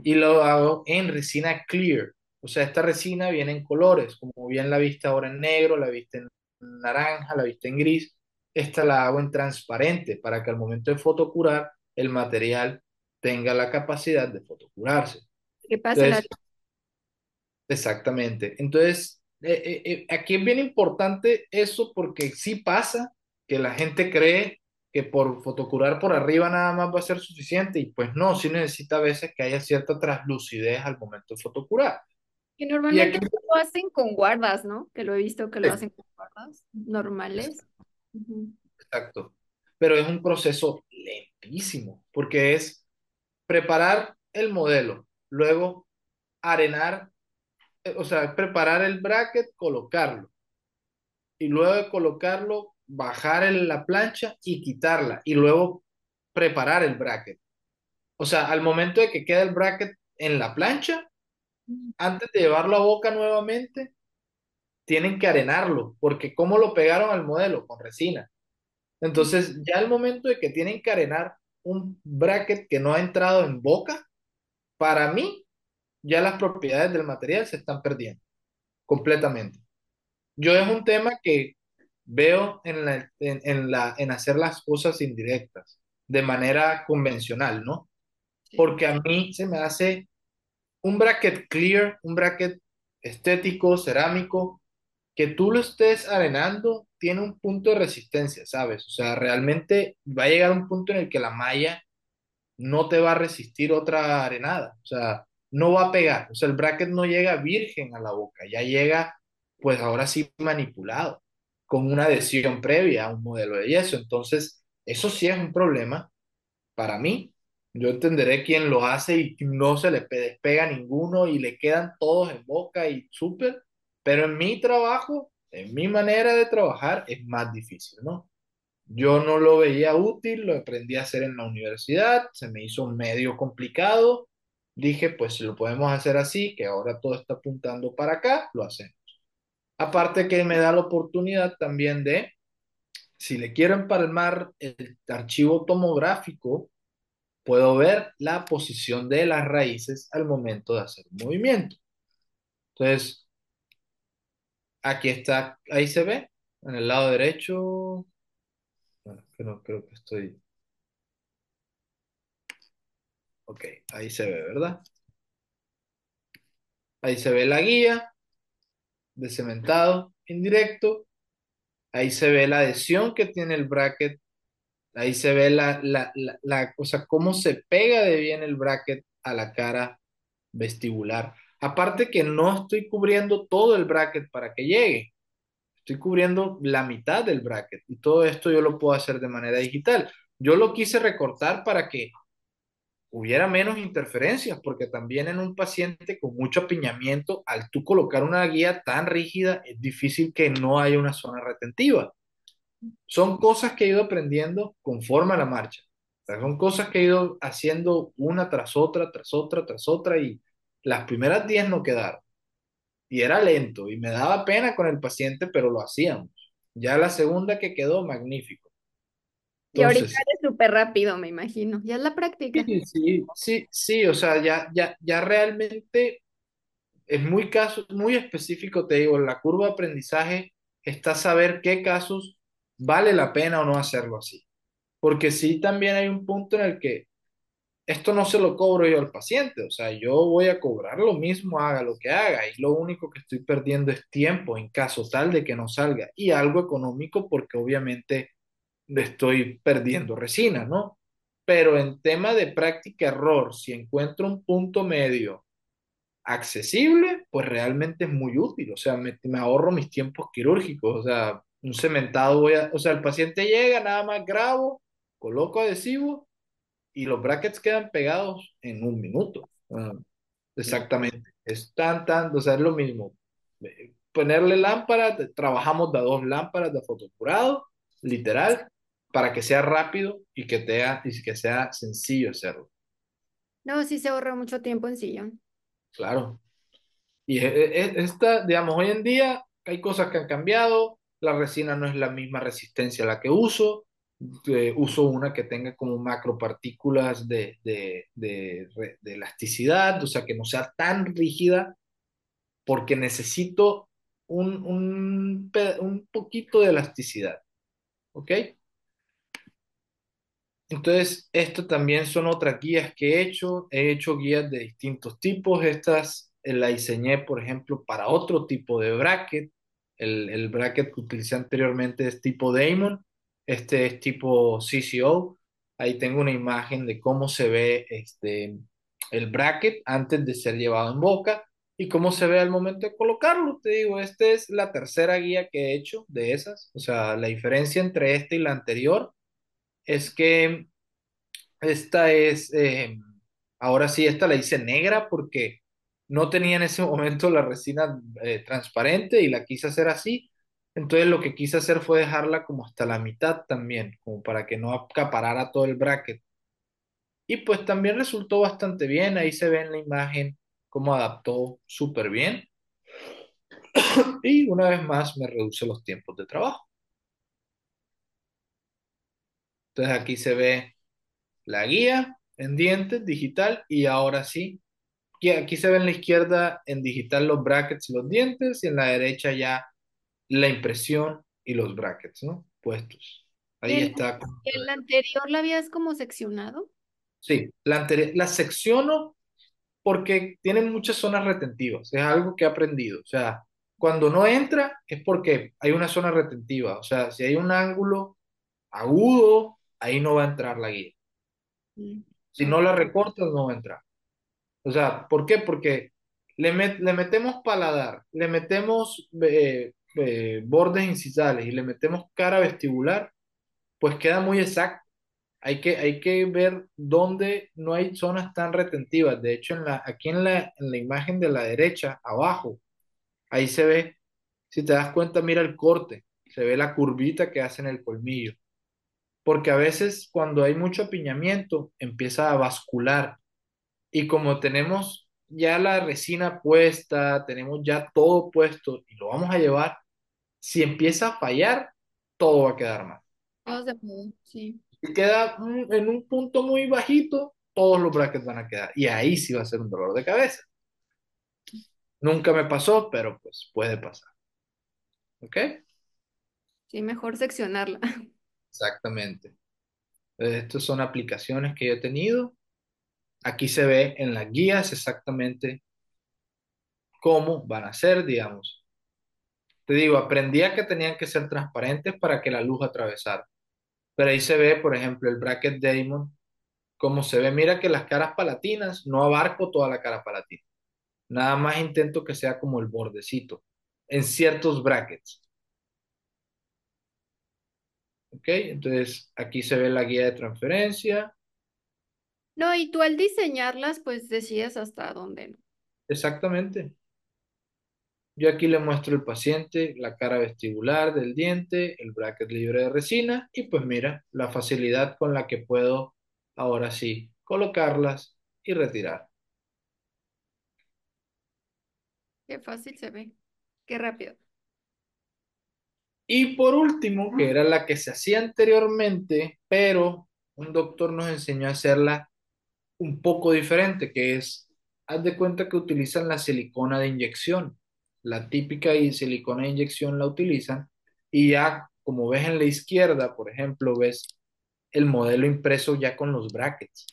y lo hago en resina clear. O sea, esta resina viene en colores, como bien la viste ahora en negro, la viste en naranja, la viste en gris. Esta la hago en transparente para que al momento de fotocurar el material tenga la capacidad de fotocurarse. Que pase la... Entonces, Exactamente. Entonces, eh, eh, eh, aquí es bien importante eso porque sí pasa que la gente cree que por fotocurar por arriba nada más va a ser suficiente y pues no, sí necesita a veces que haya cierta translucidez al momento de fotocurar. Que Y normalmente aquí, lo hacen con guardas, ¿no? Que lo he visto que lo hacen con guardas normales. Exacto, pero es un proceso lentísimo porque es preparar el modelo, luego arenar, o sea, preparar el bracket, colocarlo y luego de colocarlo, bajar en la plancha y quitarla y luego preparar el bracket. O sea, al momento de que queda el bracket en la plancha, antes de llevarlo a boca nuevamente, tienen que arenarlo, porque ¿cómo lo pegaron al modelo? Con resina. Entonces, ya al momento de que tienen que arenar un bracket que no ha entrado en boca, para mí, ya las propiedades del material se están perdiendo completamente. Yo es un tema que veo en la, en, en la, en hacer las cosas indirectas, de manera convencional, ¿no? Porque a mí se me hace un bracket clear, un bracket estético, cerámico, que tú lo estés arenando, tiene un punto de resistencia, ¿sabes? O sea, realmente va a llegar un punto en el que la malla no te va a resistir otra arenada, o sea, no va a pegar, o sea, el bracket no llega virgen a la boca, ya llega, pues ahora sí manipulado, con una adhesión previa a un modelo de yeso, entonces, eso sí es un problema para mí. Yo entenderé quién lo hace y no se le pe- despega ninguno y le quedan todos en boca y súper, pero en mi trabajo, en mi manera de trabajar, es más difícil, ¿no? Yo no lo veía útil, lo aprendí a hacer en la universidad, se me hizo medio complicado. Dije, pues si lo podemos hacer así, que ahora todo está apuntando para acá, lo hacemos. Aparte que me da la oportunidad también de Si le quiero empalmar el archivo tomográfico, puedo ver la posición de las raíces al momento de hacer un movimiento. Entonces, aquí está, ahí se ve, en el lado derecho. Bueno, creo, creo que estoy. Ok, ahí se ve, ¿verdad? Ahí se ve la guía de cementado indirecto. Ahí se ve la adhesión que tiene el bracket. Ahí se ve la, la, la, la o sea, cómo se pega de bien el bracket a la cara vestibular. Aparte que no estoy cubriendo todo el bracket para que llegue. Estoy cubriendo la mitad del bracket y todo esto yo lo puedo hacer de manera digital. Yo lo quise recortar para que hubiera menos interferencias, porque también en un paciente con mucho apiñamiento, al tú colocar una guía tan rígida, es difícil que no haya una zona retentiva. Son cosas que he ido aprendiendo conforme a la marcha. Son cosas que he ido haciendo una tras otra, tras otra, tras otra, y las primeras 10 no quedaron. Y era lento, y me daba pena con el paciente, pero lo hacíamos. Ya la segunda que quedó, magnífico. Y ahorita es súper rápido, me imagino. Ya es la práctica. Sí, sí, sí, sí, o sea, ya, ya, ya realmente es muy caso, muy específico, te digo, la curva de aprendizaje está saber qué casos vale la pena o no hacerlo así. Porque sí también hay un punto en el que esto no se lo cobro yo al paciente, o sea, yo voy a cobrar lo mismo, haga lo que haga, y lo único que estoy perdiendo es tiempo en caso tal de que no salga, y algo económico porque obviamente estoy perdiendo resina, ¿no? Pero en tema de práctica error, si encuentro un punto medio accesible, pues realmente es muy útil, o sea, me, me ahorro mis tiempos quirúrgicos, o sea, un cementado voy a, o sea, el paciente llega, nada más grabo, coloco adhesivo y los brackets quedan pegados en un minuto. Ah, exactamente. Es tan, tan, o sea, es lo mismo. Eh, ponerle lámparas, trabajamos de dos lámparas de fotocurado, literal, para que sea rápido y que, te, y que sea sencillo hacerlo. No, sí se ahorra mucho tiempo en sillón. Claro. Y esta, digamos, hoy en día hay cosas que han cambiado, la resina no es la misma resistencia a la que uso, eh, uso una que tenga como macropartículas de, de, de, de, elasticidad, o sea, que no sea tan rígida, porque necesito un, un, un poquito de elasticidad. ¿Ok? Entonces, esto también son otras guías que he hecho. He hecho guías de distintos tipos. Estas la diseñé, por ejemplo, para otro tipo de bracket. El, bracket que utilicé anteriormente es tipo Damon. Este es tipo CCO. Ahí tengo una imagen de cómo se ve este, el bracket antes de ser llevado en boca y cómo se ve al momento de colocarlo. Te digo, esta es la tercera guía que he hecho de esas. O sea, la diferencia entre esta y la anterior es que esta es, eh, ahora sí, esta la hice negra porque no tenía en ese momento la resina eh, transparente y la quise hacer así. Entonces lo que quise hacer fue dejarla como hasta la mitad también, como para que no acaparara todo el bracket. Y pues también resultó bastante bien, ahí se ve en la imagen cómo adaptó súper bien. y una vez más me reduce los tiempos de trabajo. Entonces aquí se ve la guía en dientes digital y ahora sí, aquí se ve en la izquierda en digital los brackets y los dientes y en la derecha ya la impresión y los brackets, ¿no? Puestos. Ahí está. ¿En la anterior la habías como seccionado? Sí, la, la secciono porque tiene muchas zonas retentivas, es algo que he aprendido. O sea, cuando no entra es porque hay una zona retentiva. O sea, si hay un ángulo agudo, ahí no va a entrar la guía. Mm. Si no la recortas, no va a entrar. O sea, ¿por qué? Porque le, le metemos paladar, le metemos eh, eh, bordes incisales y le metemos cara vestibular, pues queda muy exacto. Hay que, hay que ver dónde no hay zonas tan retentivas. De hecho, en la, aquí en la, en la imagen de la derecha, abajo, ahí se ve, si te das cuenta, mira el corte, se ve la curvita que hace en el colmillo porque a veces cuando hay mucho apiñamiento empieza a bascular y como tenemos ya la resina puesta, tenemos ya todo puesto y lo vamos a llevar, si empieza a fallar, todo va a quedar mal. Todo se puede, sí. Si queda en un punto muy bajito, todos los brackets van a quedar. Y ahí sí va a ser un dolor de cabeza. Nunca me pasó, pero pues puede pasar. ¿Ok? Sí, mejor seccionarla. Exactamente. Eh, Estas son aplicaciones que yo he tenido. Aquí se ve en las guías exactamente cómo van a ser, digamos. Te digo, aprendí a que tenían que ser transparentes para que la luz atravesara. Pero ahí se ve, por ejemplo, el bracket Damon, cómo se ve. Mira que las caras palatinas, no abarco toda la cara palatina. Nada más intento que sea como el bordecito en ciertos brackets. ¿Ok? Entonces, aquí se ve la guía de transferencia. No, y tú al diseñarlas, pues decides hasta dónde, ¿no? Exactamente. Yo aquí le muestro al paciente la cara vestibular del diente, el bracket libre de resina y pues mira la facilidad con la que puedo ahora sí colocarlas y retirar. Qué fácil se ve. Qué rápido. Y por último, que era la que se hacía anteriormente, pero un doctor nos enseñó a hacerla un poco diferente, que es, haz de cuenta que utilizan la silicona de inyección. La típica y silicona de inyección la utilizan y ya, como ves en la izquierda, por ejemplo, ves el modelo impreso ya con los brackets.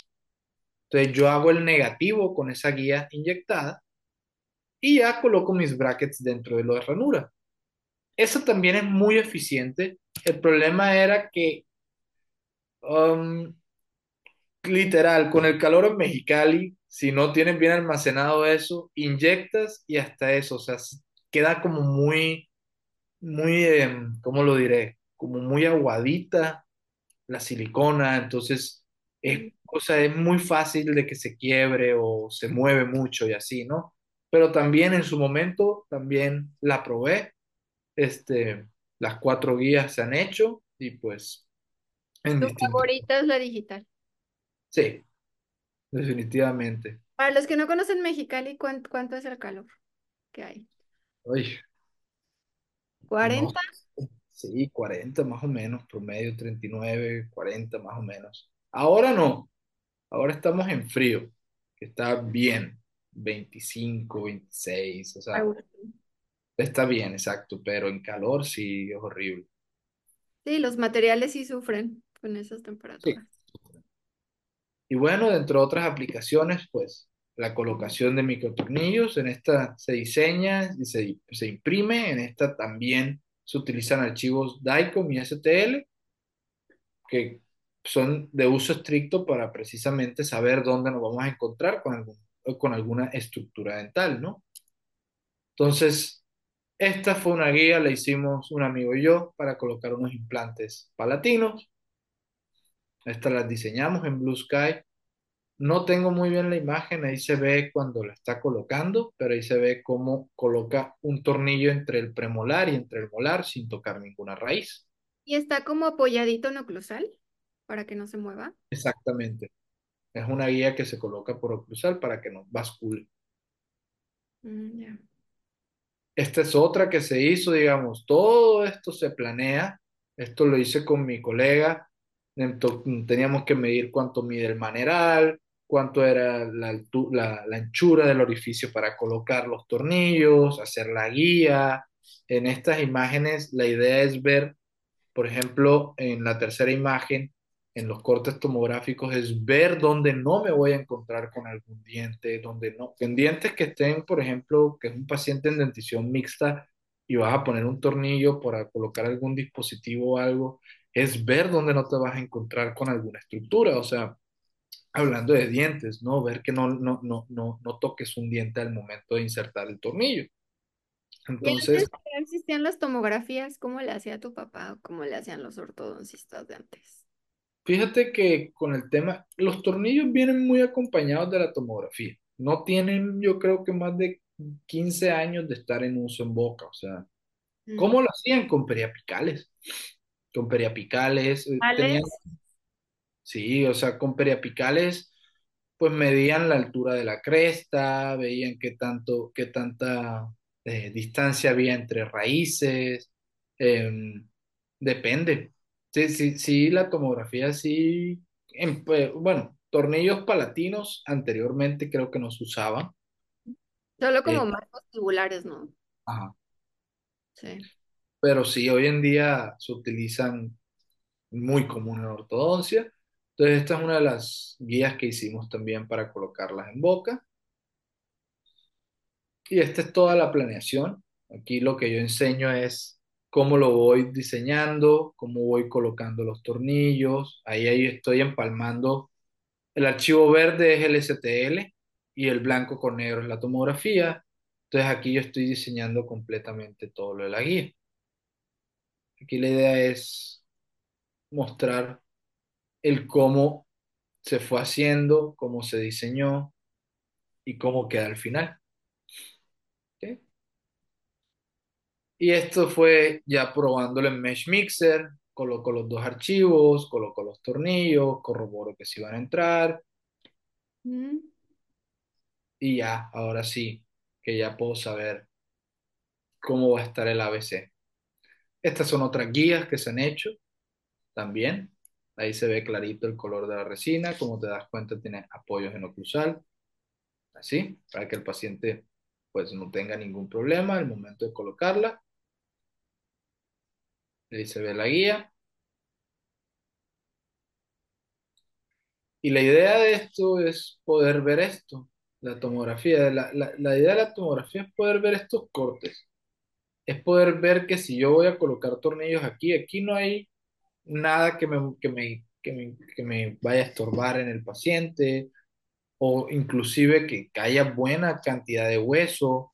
Entonces yo hago el negativo con esa guía inyectada y ya coloco mis brackets dentro de la ranura. Eso también es muy eficiente. El problema era que, um, literal, con el calor en Mexicali, si no tienes bien almacenado eso, inyectas y hasta eso, o sea, queda como muy, muy, em, ¿cómo lo diré? Como muy aguadita la silicona, entonces es, o sea, es muy fácil de que se quiebre o se mueve mucho y así, ¿no? Pero también en su momento, también la probé, este, las cuatro guías se han hecho y pues en Tu distintos, favorita es la digital. sí, definitivamente. Para los que no conocen Mexicali, ¿cuán- ¿cuánto, es el calor que hay? Ay, no, ¿40? sí, 40 más o menos, promedio 39 40 más o menos. Ahora no, ahora estamos en frío, que está bien, 25 26 o sea, está bien, exacto, pero en calor sí es horrible. Sí, los materiales sí sufren con esas Sí. temperaturas. Y bueno, dentro de otras aplicaciones, pues la colocación de microtornillos, en esta se diseña y se, se imprime, en esta también se utilizan archivos DICOM y STL, que son de uso estricto para precisamente saber dónde nos vamos a encontrar con algún, con alguna estructura dental, ¿no? Entonces, esta fue una guía, la hicimos un amigo y yo para colocar unos implantes palatinos. Estas las diseñamos en Blue Sky. No tengo muy bien la imagen, ahí se ve cuando la está colocando, pero ahí se ve cómo coloca un tornillo entre el premolar y entre el molar sin tocar ninguna raíz. Y está como apoyadito en oclusal para que no se mueva. Exactamente. Es una guía que se coloca por oclusal para que no bascule. Mm, ya. Esta es otra que se hizo, digamos, todo esto se planea. Esto lo hice con mi colega. Teníamos que medir cuánto mide el maneral, cuánto era la anchura del orificio para colocar los tornillos, hacer la guía. En estas imágenes, la idea es ver, por ejemplo, en la tercera imagen, en los cortes tomográficos, es ver dónde no me voy a encontrar con algún diente, donde no. En dientes que estén, por ejemplo, que es un paciente en dentición mixta y vas a poner un tornillo para colocar algún dispositivo o algo, es ver dónde no te vas a encontrar con alguna estructura. O sea, hablando de dientes, ¿no? Ver que no, no, no, no, no toques un diente al momento de insertar el tornillo. Y Entonces, que existían las tomografías, ¿cómo le hacía tu papá o cómo le hacían los ortodoncistas de antes? Fíjate que con el tema, los tornillos vienen muy acompañados de la tomografía. No tienen, yo creo que más de 15 años de estar en uso en boca. O sea, Mm. ¿cómo lo hacían? Con periapicales. Con periapicales. eh, Tenían, sí, o sea, con periapicales, pues medían la altura de la cresta, veían qué tanto, qué tanta eh, distancia había entre raíces. em, depende. Sí, sí, sí, la tomografía sí, en- pues, bueno, tornillos palatinos anteriormente creo que no se usaban. Solo como eh, marcos tubulares, ¿no? ajá, Sí. pero sí, hoy en día se utilizan muy común en ortodoncia. Entonces, esta es una de las guías que hicimos también para colocarlas en boca. Y esta es toda la planeación. Aquí lo que yo enseño es cómo lo voy diseñando, cómo voy colocando los tornillos. Ahí, estoy empalmando. El archivo verde es el STL y el blanco con negro es la tomografía. Entonces aquí yo estoy diseñando completamente todo lo de la guía. Aquí la idea es mostrar el cómo se fue haciendo, cómo se diseñó y cómo queda al final. Y esto fue ya probándolo en Mesh Mixer, coloco los dos archivos, coloco los tornillos, corroboro que sí van a entrar Mm. y ya, ahora sí, que ya puedo saber cómo va a estar el ABC. Estas son otras guías que se han hecho también. Ahí se ve clarito el color de la resina, como te das cuenta tiene apoyos en oclusal, así, para que el paciente pues no tenga ningún problema al momento de colocarla. Ahí se ve la guía. Y la idea de esto es poder ver esto, la tomografía. La, la, la idea de la tomografía es poder ver estos cortes. Es poder ver que si yo voy a colocar tornillos aquí, aquí no hay nada que me, que me, que me, que me vaya a estorbar en el paciente, o inclusive que haya buena cantidad de hueso,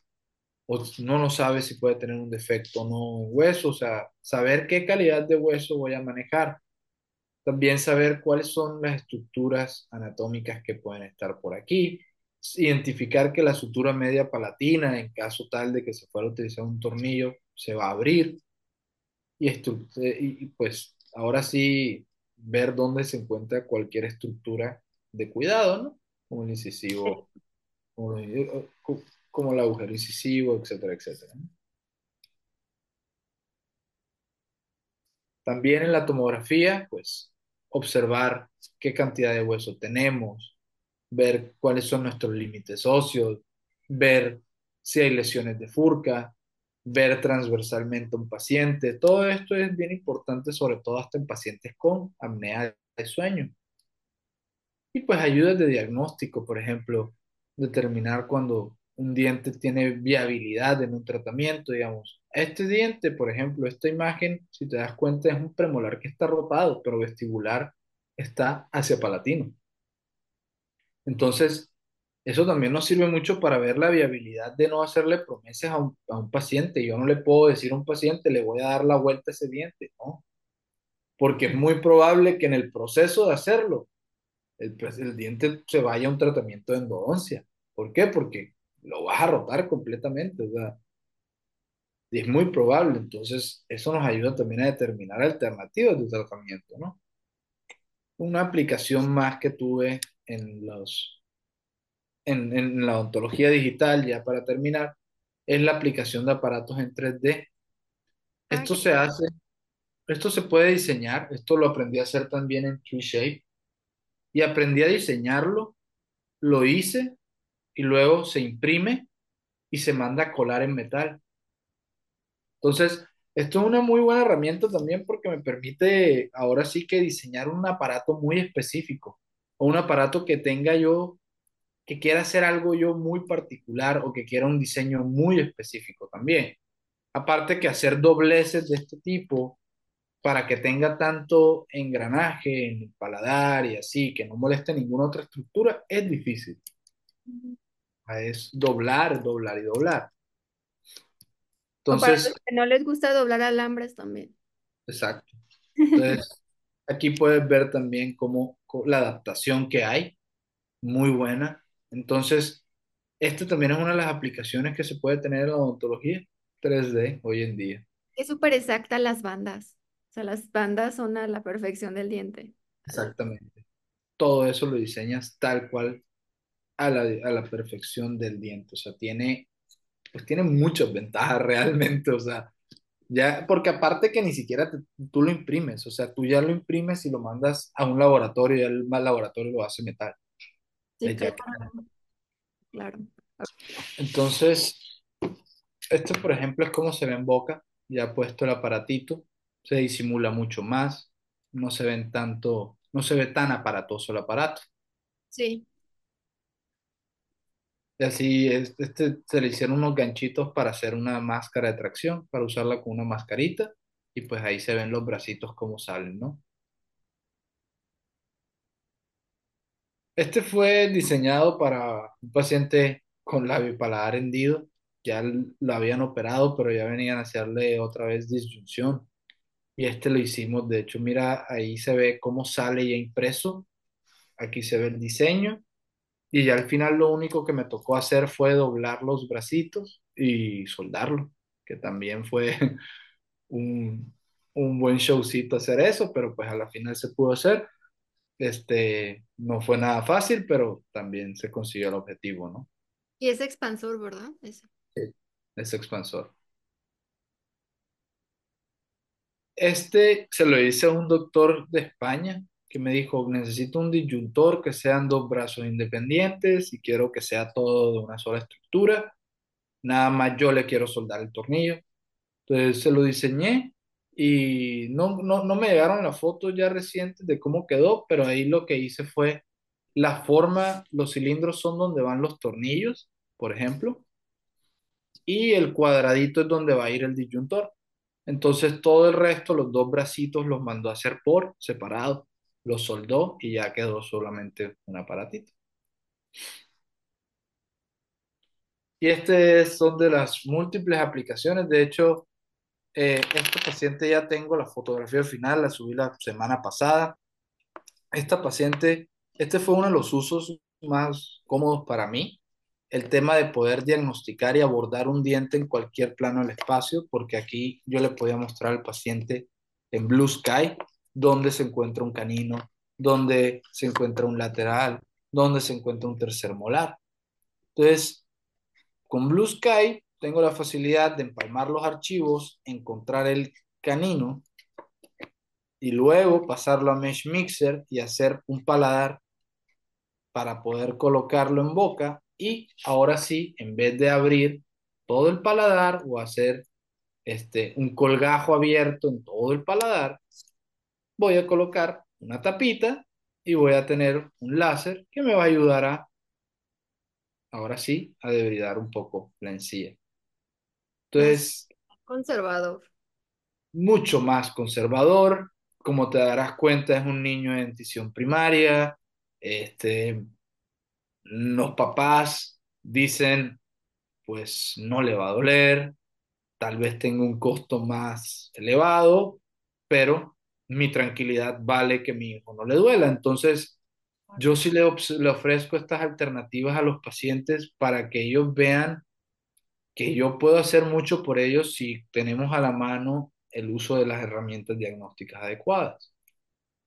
o no no sabe si puede tener un defecto o no en hueso, o sea, saber qué calidad de hueso voy a manejar. También saber cuáles son las estructuras anatómicas que pueden estar por aquí. Identificar que la sutura media palatina, en caso tal de que se fuera a utilizar un tornillo, se va a abrir. Y, eh, y y, pues ahora sí ver dónde se encuentra cualquier estructura de cuidado, ¿no? Como el incisivo, como, el- como el agujero incisivo, etcétera, etcétera. También en la tomografía, pues observar qué cantidad de hueso tenemos, ver cuáles son nuestros límites óseos, ver si hay lesiones de furca, ver transversalmente un paciente. Todo esto es bien importante, sobre todo hasta en pacientes con apnea de sueño. Y pues ayudas de diagnóstico, por ejemplo, determinar cuando un diente tiene viabilidad en un tratamiento, digamos. Este diente, por ejemplo, esta imagen, si te das cuenta, es un premolar que está rotado, pero vestibular está hacia palatino. Entonces, eso también nos sirve mucho para ver la viabilidad de no hacerle promesas a un, paciente. Yo no le puedo decir a un paciente, le voy a dar la vuelta a ese diente, ¿no? Porque es muy probable que en el proceso de hacerlo, el, pues, diente se vaya a un tratamiento de endodoncia. ¿Por qué? Porque lo vas a rotar completamente, o sea, y es muy probable. Entonces, eso nos ayuda también a determinar alternativas de tratamiento, ¿no? Una aplicación más que tuve en los en, en la ontología digital, ya para terminar, es la aplicación de aparatos en 3D. Ah, Esto se hace, esto se puede diseñar, esto lo aprendí a hacer también en TreeShape y aprendí a diseñarlo, lo hice y luego se imprime y se manda a colar en metal. Entonces, esto es una muy buena herramienta también porque me permite ahora sí que diseñar un aparato muy específico o un aparato que tenga yo que quiera hacer algo yo muy particular o que quiera un diseño muy específico también. Aparte que hacer dobleces de este tipo para que tenga tanto engranaje en el paladar y así, que no moleste ninguna otra estructura, es difícil. Es doblar, doblar y doblar. O para Entonces, los que no les gusta doblar alambres también. exacto. Entonces, aquí puedes ver también cómo, la adaptación que hay, muy buena. Entonces, Esta también es una de las aplicaciones que se puede tener en la odontología 3D hoy en día. Es súper exacta las bandas. O sea, las bandas son a la perfección del diente. Exactamente. Todo eso lo diseñas tal cual a la, a la perfección del diente. O sea, tiene, pues tiene muchas ventajas realmente. O sea, Ya, porque aparte que ni siquiera te- tú lo imprimes, o sea, tú ya lo imprimes y lo mandas a un laboratorio y el mal laboratorio lo hace metal. Sí, claro. Entonces, esto, por ejemplo, es como se ve en boca, ya puesto el aparatito, se disimula mucho más, no se ven tanto, no se ve tan aparatoso el aparato. Sí. Y así, es- este, se le hicieron unos ganchitos para hacer una máscara de tracción, para usarla con una mascarita, y pues ahí se ven los bracitos como salen, ¿no? Este fue diseñado para un paciente con labio y paladar hendido. Ya lo habían operado, pero ya venían a hacerle otra vez disyunción. Y este lo hicimos, de hecho, mira, ahí se ve cómo sale ya impreso. Aquí se ve el diseño. Y ya al final lo único que me tocó hacer fue doblar los bracitos y soldarlo, que también fue un, un buen showcito hacer eso, pero pues a la final se pudo hacer. Este, no fue nada fácil, pero también se consiguió el objetivo, ¿no? Y es expansor, ¿verdad? Ese. Sí. Ese expansor. Este se lo hice a un doctor de España que me dijo, necesito un disyuntor que sean dos brazos independientes y quiero que sea todo de una sola estructura. Nada más yo le quiero soldar el tornillo. Entonces se lo diseñé y no, no, no me llegaron las fotos ya recientes de cómo quedó, pero ahí lo que hice fue la forma, los cilindros son donde van los tornillos, por ejemplo, y el cuadradito es donde va a ir el disyuntor. Entonces todo el resto, los dos bracitos los mandó a hacer por separado, los soldó y ya quedó solamente un aparatito. Y este son de las múltiples aplicaciones. De hecho, eh, este paciente ya tengo la fotografía final, la subí la semana pasada. Esta paciente, este fue uno de los usos más cómodos para mí, el tema de poder diagnosticar y abordar un diente en cualquier plano del espacio, porque aquí yo le podía mostrar al paciente en Blue Sky dónde se encuentra un canino, dónde se encuentra un lateral, dónde se encuentra un tercer molar. Entonces, con Blue Sky tengo la facilidad de empalmar los archivos, encontrar el canino y luego pasarlo a Mesh Mixer y hacer un paladar para poder colocarlo en boca y ahora sí, en vez de abrir todo el paladar o hacer este, un colgajo abierto en todo el paladar, voy a colocar una tapita y voy a tener un láser que me va a ayudar a, ahora sí, a debridar un poco la encía. Entonces, conservador. mucho más conservador, como te darás cuenta, es un niño de dentición primaria, este, los papás dicen, pues no le va a doler, tal vez tenga un costo más elevado, pero mi tranquilidad vale que mi hijo no le duela. Entonces, yo sí le, le ofrezco estas alternativas a los pacientes para que ellos vean que yo puedo hacer mucho por ellos si tenemos a la mano el uso de las herramientas diagnósticas adecuadas.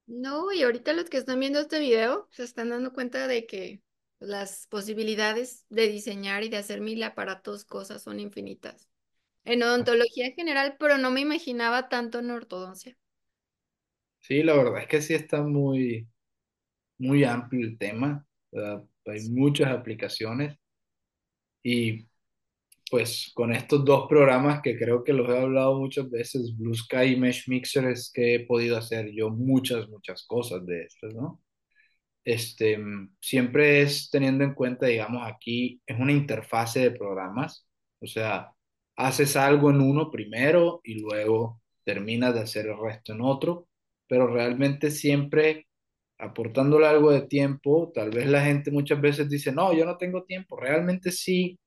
No, y ahorita los que están viendo este video se están dando cuenta de que las posibilidades de diseñar y de hacer mil aparatos, cosas son infinitas. En odontología en general, pero no me imaginaba tanto en ortodoncia. Sí, la verdad es que sí está muy, muy amplio el tema, ¿verdad? Hay muchas aplicaciones y pues con estos dos programas que creo que los he hablado muchas veces, Blue Sky y Mesh Mixer, es que he podido hacer yo muchas, muchas cosas de estas, ¿no? Este, siempre es teniendo en cuenta, digamos, aquí es una interfase de programas, o sea, haces algo en uno primero y luego terminas de hacer el resto en otro, pero realmente siempre aportándole algo de tiempo, tal vez la gente muchas veces dice, no, yo no tengo tiempo, realmente sí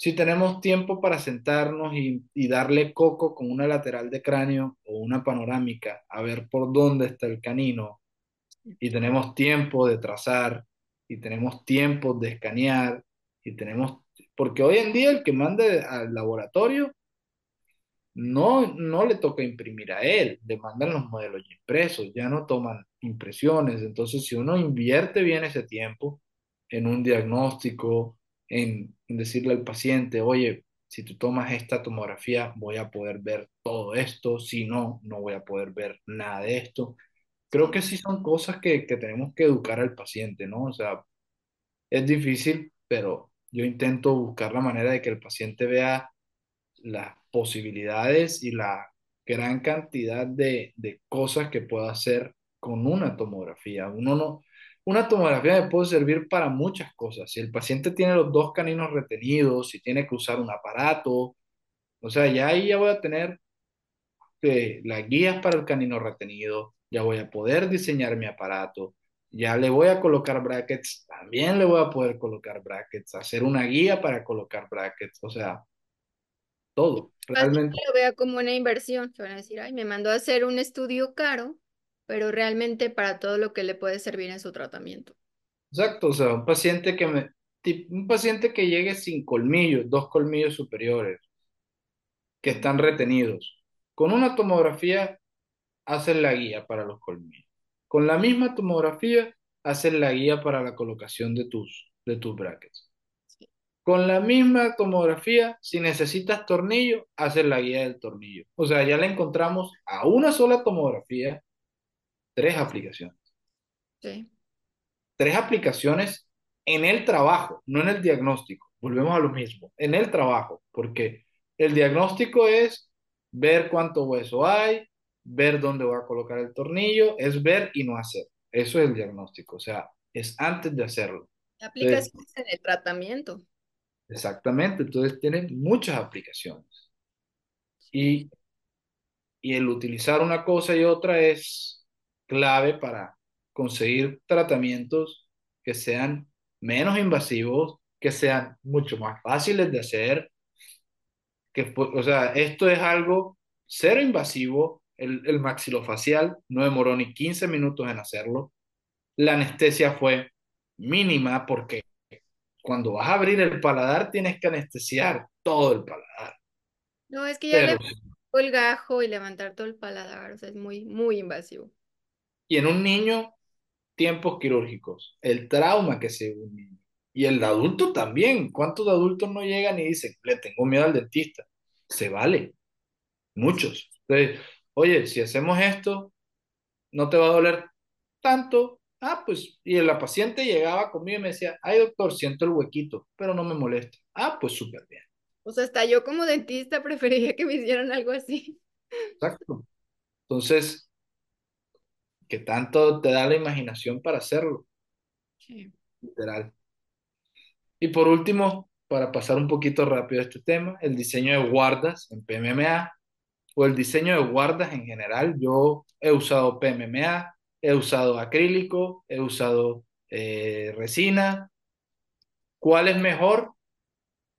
si tenemos tiempo para sentarnos y, y darle coco con una lateral de cráneo o una panorámica a ver por dónde está el canino. Y tenemos tiempo de trazar y tenemos tiempo de escanear y tenemos, porque hoy en día el que manda al laboratorio no, no le toca imprimir a él, le mandan los modelos impresos, ya no toman impresiones. Entonces, si uno invierte bien ese tiempo en un diagnóstico, en, en decirle al paciente, oye, si tú tomas esta tomografía voy a poder ver todo esto, si no, no voy a poder ver nada de esto. Creo que sí son cosas que, que tenemos que educar al paciente, ¿no? O sea, es difícil, pero yo intento buscar la manera de que el paciente vea las posibilidades y la gran cantidad de, de cosas que pueda hacer con una tomografía. Uno no, una tomografía me puede servir para muchas cosas. Si el paciente tiene los dos caninos retenidos, si tiene que usar un aparato, o sea, ya ahí ya voy a tener eh, las guías para el canino retenido, ya voy a poder diseñar mi aparato, ya le voy a colocar brackets, también le voy a poder colocar brackets, hacer una guía para colocar brackets, o sea, todo, realmente. lo vea como una inversión, que van a decir, ay, me mandó a hacer un estudio caro, pero realmente para todo lo que le puede servir en su tratamiento. Exacto, o sea, un paciente que me, un paciente que llegue sin colmillos, dos colmillos superiores, que están retenidos. Con una tomografía hacen la guía para los colmillos. Con la misma tomografía hacen la guía para la colocación de tus, de tus brackets. Con la misma tomografía, si necesitas tornillo, hacen la guía del tornillo. O sea, ya le encontramos a una sola tomografía tres aplicaciones. Sí. tres aplicaciones en el trabajo, no en el diagnóstico. Volvemos a lo mismo, en el trabajo, porque el diagnóstico es ver cuánto hueso hay, ver dónde voy a colocar el tornillo, es ver y no hacer. Eso es el diagnóstico, o sea, es antes de hacerlo. Entonces, Aplicaciones en el tratamiento. Exactamente, entonces tiene muchas aplicaciones. Y, y el utilizar una cosa y otra es clave para conseguir tratamientos que sean menos invasivos, que sean mucho más fáciles de hacer, que, o sea, esto es algo cero invasivo, el, el maxilofacial no demoró ni 15 minutos en hacerlo, la anestesia fue mínima porque cuando vas a abrir el paladar tienes que anestesiar todo el paladar, No, es que ya pero le el gajo y levantar todo el paladar, o sea, es muy, muy invasivo. y en un niño tiempos quirúrgicos, el trauma que se un niño. Y el adulto también. ¿Cuántos adultos no llegan y dicen, le tengo miedo al dentista? Se vale, muchos. Entonces, oye, si hacemos esto, no te va a doler tanto. Ah, pues, y la paciente llegaba conmigo y me decía, ay doctor, siento el huequito, pero no me molesta. Ah, pues súper bien. O sea, hasta yo como dentista preferiría que me hicieran algo así. Exacto. Entonces, ¿qué tanto te da la imaginación para hacerlo? Sí. Literal. Y por último, para pasar un poquito rápido a este tema, el diseño de guardas en PMMA o el diseño de guardas en general. Yo he usado PMMA, he usado acrílico, he usado eh, resina. ¿Cuál es mejor?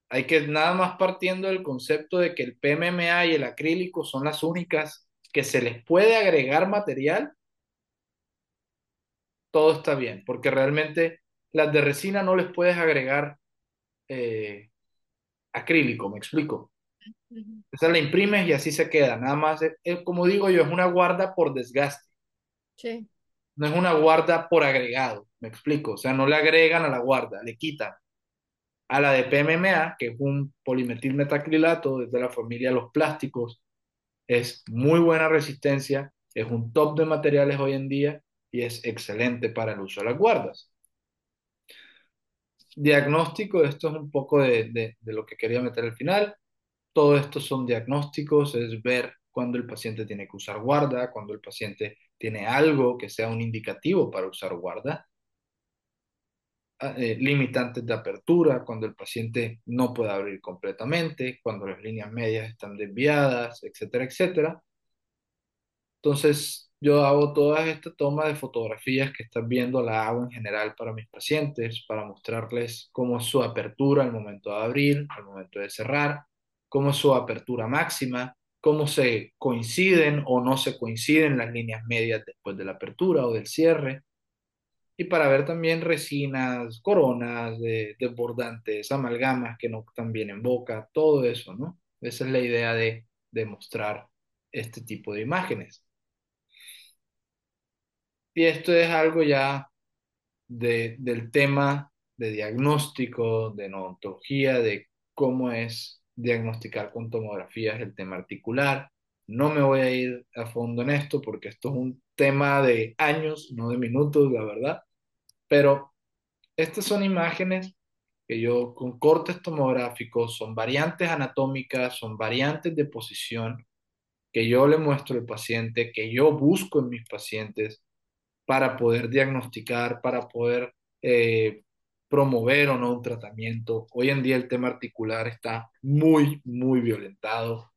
Hay que nada más partiendo del concepto de que el PMMA y el acrílico son las únicas que se les puede agregar material, todo está bien, porque realmente las de resina no les puedes agregar eh, acrílico, me explico. Esa la imprimes y así se queda. Nada más, es, es como digo yo, es una guarda por desgaste. Sí. No es una guarda por agregado. Me explico. O sea, no le agregan a la guarda, le quitan. A la de PMMA, que es un polimetilmetacrilato desde la familia de los plásticos, es muy buena resistencia, es un top de materiales hoy en día y es excelente para el uso de las guardas. Diagnóstico, esto es un poco de, de, lo que quería meter al final. Todo esto son diagnósticos, es ver cuando el paciente tiene que usar guarda, cuando el paciente tiene algo que sea un indicativo para usar guarda, Ah, eh, limitantes de apertura, cuando el paciente no puede abrir completamente, cuando las líneas medias están desviadas, etcétera, etcétera. Entonces, yo hago todas estas tomas de fotografías que estás viendo, la hago en general para mis pacientes, para mostrarles cómo es su apertura al momento de abrir, al momento de cerrar, cómo es su apertura máxima, cómo se coinciden o no se coinciden las líneas medias después de la apertura o del cierre. Y para ver también resinas, coronas, de- desbordantes, amalgamas que no bien en boca, todo eso, ¿no? Esa es la idea de, de mostrar este tipo de imágenes. Y esto es algo ya de, del tema de diagnóstico, de odontología, de cómo es diagnosticar con tomografías el tema articular. No me voy a ir a fondo en esto porque esto es un tema de años, no de minutos, la verdad. Pero estas son imágenes que yo con cortes tomográficos, son variantes anatómicas, son variantes de posición que yo le muestro al paciente, que yo busco en mis pacientes para poder diagnosticar, para poder eh, promover o no un tratamiento. Hoy en día el tema articular está muy, muy violentado.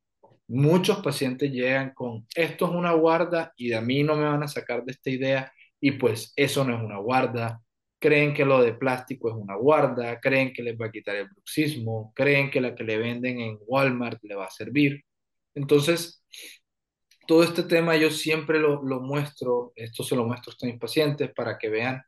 Muchos pacientes llegan con, esto es una guarda y de mí no me van a sacar de esta idea y pues eso no es una guarda, creen que lo de plástico es una guarda, creen que les va a quitar el bruxismo, creen que la que le venden en Walmart le va a servir. Entonces, todo este tema yo siempre lo, lo muestro, esto se lo muestro a mis pacientes para que vean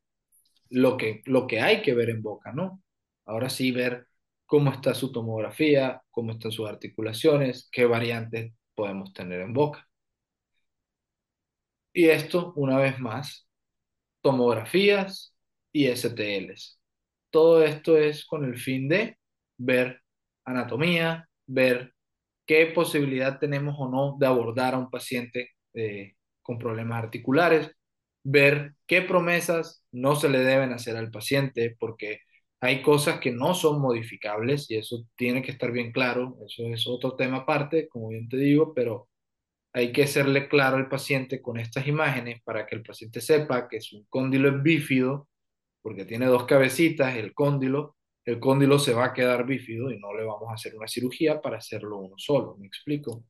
lo que, lo que hay que ver en boca, ¿no? Ahora sí, ver cómo está su tomografía, cómo están sus articulaciones, qué variantes podemos tener en boca. Y esto, una vez más, tomografías, y STLs. Todo esto es con el fin de ver anatomía, ver qué posibilidad tenemos o no de abordar a un paciente eh, con problemas articulares, ver qué promesas no se le deben hacer al paciente, porque hay cosas que no son modificables y eso tiene que estar bien claro, eso es otro tema aparte, como bien te digo, pero hay que hacerle claro al paciente con estas imágenes para que el paciente sepa que es un cóndilo es bífido porque tiene dos cabecitas, el cóndilo, el cóndilo se va a quedar bífido y no le vamos a hacer una cirugía para hacerlo uno solo, ¿me explico?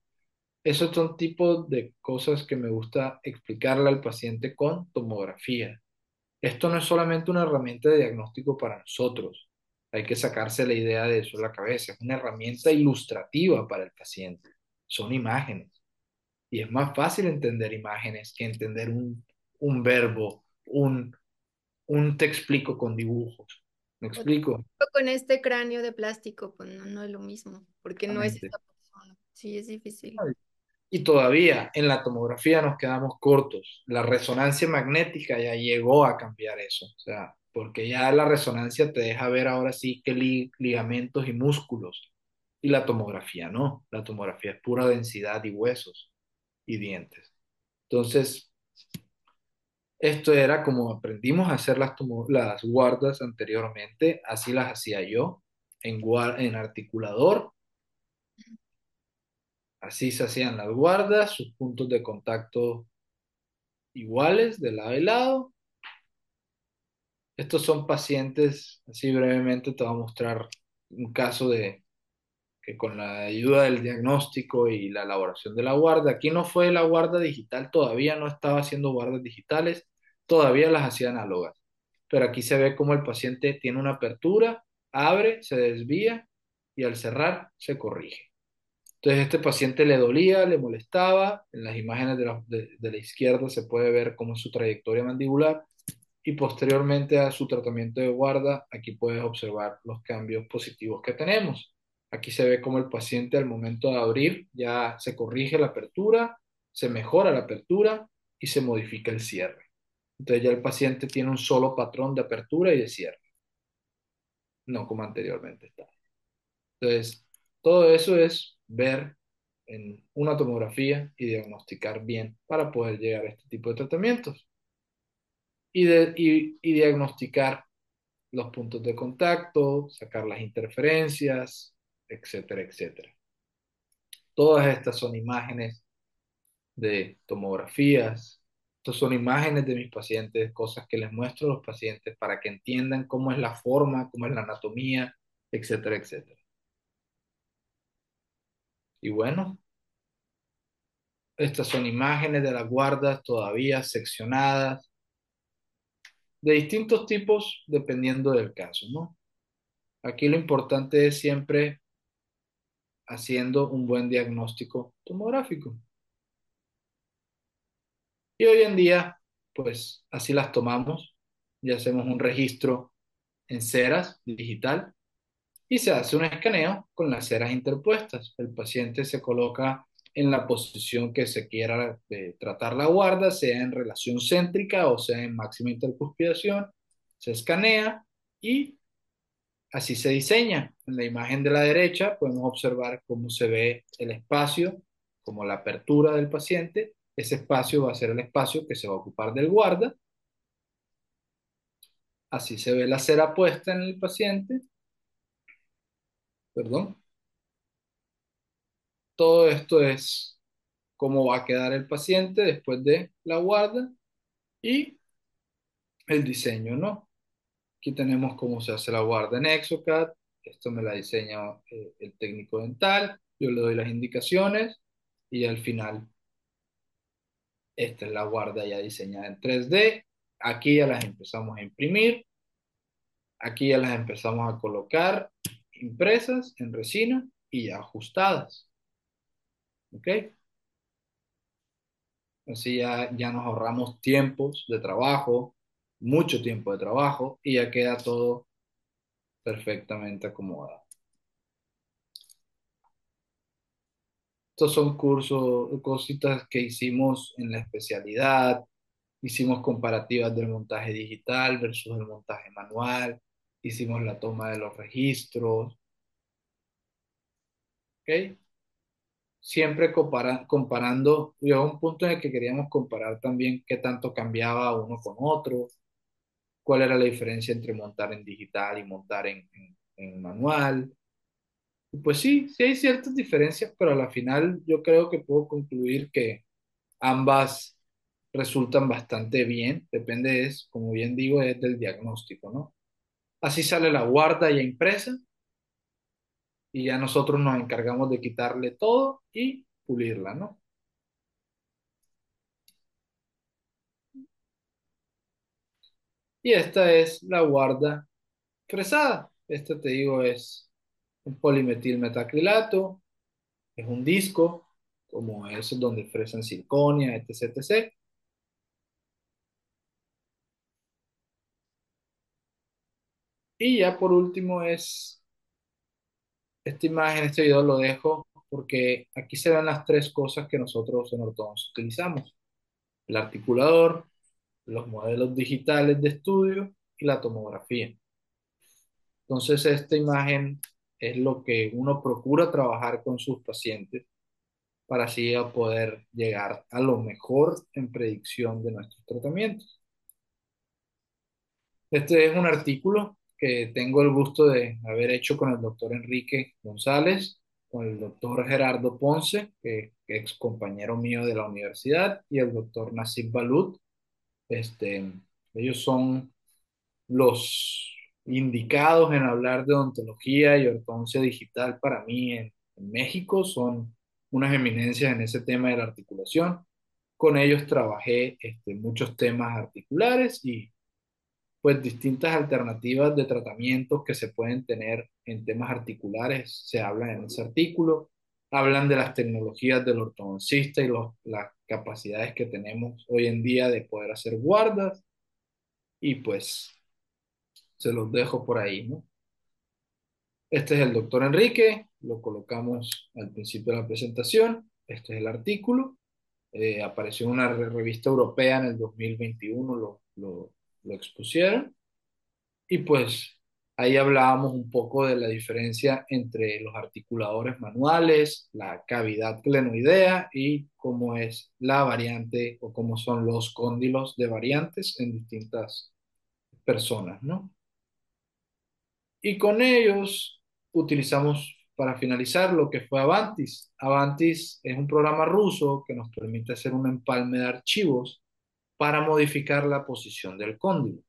Esos son tipos de cosas que me gusta explicarle al paciente con tomografía. Esto no es solamente una herramienta de diagnóstico para nosotros, hay que sacarse la idea de eso en la cabeza, es una herramienta ilustrativa para el paciente, son imágenes. Y es más fácil entender imágenes que entender un, un verbo, un, un te explico con dibujos. ¿Me explico? Con este cráneo de plástico, pues no, es lo mismo, porque no es esa persona. Sí, es difícil. Y todavía en la tomografía nos quedamos cortos. La resonancia magnética ya llegó a cambiar eso. O sea, porque ya la resonancia te deja ver ahora sí que ligamentos y músculos. Y la tomografía no. La tomografía es pura densidad y huesos y dientes. Entonces, esto era como aprendimos a hacer las, guardas anteriormente, así las hacía yo, en, en articulador. Así se hacían las guardas, sus puntos de contacto iguales de lado y lado. Estos son pacientes, así brevemente te voy a mostrar un caso de que con la ayuda del diagnóstico y la elaboración de la guarda, aquí no fue la guarda digital, todavía no estaba haciendo guardas digitales, todavía las hacía análogas. Pero aquí se ve como el paciente tiene una apertura, abre, se desvía y al cerrar se corrige. Entonces este paciente le dolía, le molestaba, en las imágenes de la, de la izquierda se puede ver cómo es su trayectoria mandibular y posteriormente a su tratamiento de guarda, aquí puedes observar los cambios positivos que tenemos. Aquí se ve como el paciente al momento de abrir ya se corrige la apertura, se mejora la apertura y se modifica el cierre. Entonces ya el paciente tiene un solo patrón de apertura y de cierre, no como anteriormente estaba. Entonces, todo eso es ver en una tomografía y diagnosticar bien para poder llegar a este tipo de tratamientos. Y, de, y diagnosticar los puntos de contacto, sacar las interferencias, etcétera, etcétera. Todas estas son imágenes de tomografías. Estas son imágenes de mis pacientes, cosas que les muestro a los pacientes para que entiendan cómo es la forma, cómo es la anatomía, etcétera, etcétera. Y bueno, estas son imágenes de las guardas todavía seccionadas, de distintos tipos dependiendo del caso, ¿no? Aquí lo importante es siempre haciendo un buen diagnóstico tomográfico. Y hoy en día, pues así las tomamos y hacemos un registro en ceras digital y se hace un escaneo con las ceras interpuestas. El paciente se coloca en la posición que se quiera eh, tratar la guarda, sea en relación céntrica o sea en máxima intercuspidación, se escanea y Así se diseña. En la imagen de la derecha podemos observar cómo se ve el espacio, como la apertura del paciente. Ese espacio va a ser el espacio que se va a ocupar del guarda. Así se ve la cera puesta en el paciente. Perdón. Todo esto es cómo va a quedar el paciente después de la guarda y el diseño, ¿no? Aquí tenemos cómo se hace la guarda en Exocad. Esto me la diseña eh, el técnico dental. Yo le doy las indicaciones y al final esta es la guarda ya diseñada en 3D. Aquí ya las empezamos a imprimir. Aquí ya las empezamos a colocar impresas en resina y ajustadas. ¿Ok? Así ya, ya nos ahorramos tiempos de trabajo, mucho tiempo de trabajo y ya queda todo perfectamente acomodado. Estos son cursos, cositas que hicimos en la especialidad. Hicimos comparativas del montaje digital versus el montaje manual. Hicimos la toma de los registros. ¿Ok? Siempre comparando, llegó un punto en el que queríamos comparar también qué tanto cambiaba uno con otro, cuál era la diferencia entre montar en digital y montar en, en manual. Pues sí, sí hay ciertas diferencias, pero a la final yo creo que puedo concluir que ambas resultan bastante bien, depende, es, como bien digo, es del diagnóstico, ¿no? Así sale la guarda ya impresa y ya nosotros nos encargamos de quitarle todo y pulirla, ¿no? Y esta es la guarda fresada. Esta te digo es un polimetilmetacrilato, es un disco, como es donde fresan circonia, etc, etc. Y ya por último es esta imagen, este video lo dejo porque aquí se ven las tres cosas que nosotros en ortodoncia utilizamos. El articulador, los modelos digitales de estudio y la tomografía. Entonces esta imagen es lo que uno procura trabajar con sus pacientes para así poder llegar a lo mejor en predicción de nuestros tratamientos. Este es un artículo que tengo el gusto de haber hecho con el doctor Enrique González, con el doctor Gerardo Ponce, que, compañero mío de la universidad, y el doctor Nasib Balut. Este, ellos son los indicados en hablar de odontología y ortodoncia digital para mí en, México, son unas eminencias en ese tema de la articulación. Con ellos trabajé este, muchos temas articulares y pues distintas alternativas de tratamientos que se pueden tener en temas articulares, se habla en ese artículo, hablan de las tecnologías del ortodoncista y las capacidades que tenemos hoy en día de poder hacer guardas. Y pues se los dejo por ahí, ¿no? Este es el doctor Enrique, lo colocamos al principio de la presentación, este es el artículo, eh, apareció en una revista europea en el 2021, lo, lo, lo expusieron, y pues ahí hablábamos un poco de la diferencia entre los articuladores manuales, la cavidad clenoidea y cómo es la variante o cómo son los cóndilos de variantes en distintas personas, ¿no? Y con ellos utilizamos para finalizar lo que fue Avantis. Avantis es un programa ruso que nos permite hacer un empalme de archivos para modificar la posición del cóndilo.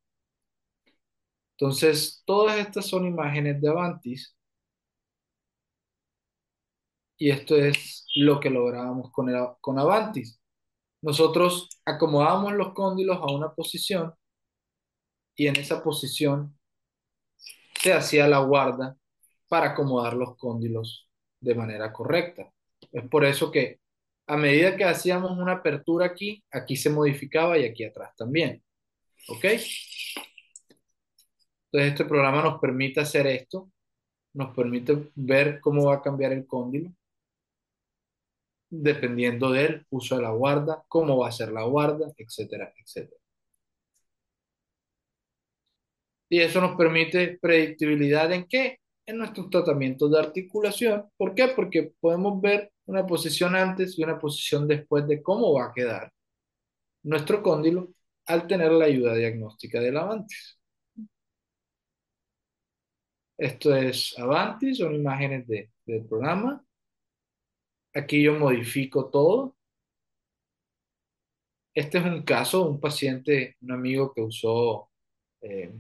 Entonces, todas estas son imágenes de Avantis y esto es lo que lográbamos con, con Avantis. Nosotros acomodábamos los cóndilos a una posición y en esa posición se hacía la guarda para acomodar los cóndilos de manera correcta. Es por eso que a medida que hacíamos una apertura aquí, aquí se modificaba y aquí atrás también. ¿Ok? Entonces este programa nos permite hacer esto, nos permite ver cómo va a cambiar el cóndilo, dependiendo del uso de la guarda, cómo va a ser la guarda, etcétera, etcétera. Y eso nos permite predictibilidad en qué? En nuestros tratamientos de articulación. ¿Por qué? Porque podemos ver una posición antes y una posición después de cómo va a quedar nuestro cóndilo al tener la ayuda diagnóstica del Avantis. Esto es Avantis, son imágenes de, del programa. Aquí yo modifico todo. Este es un caso, un paciente, un amigo que usó eh,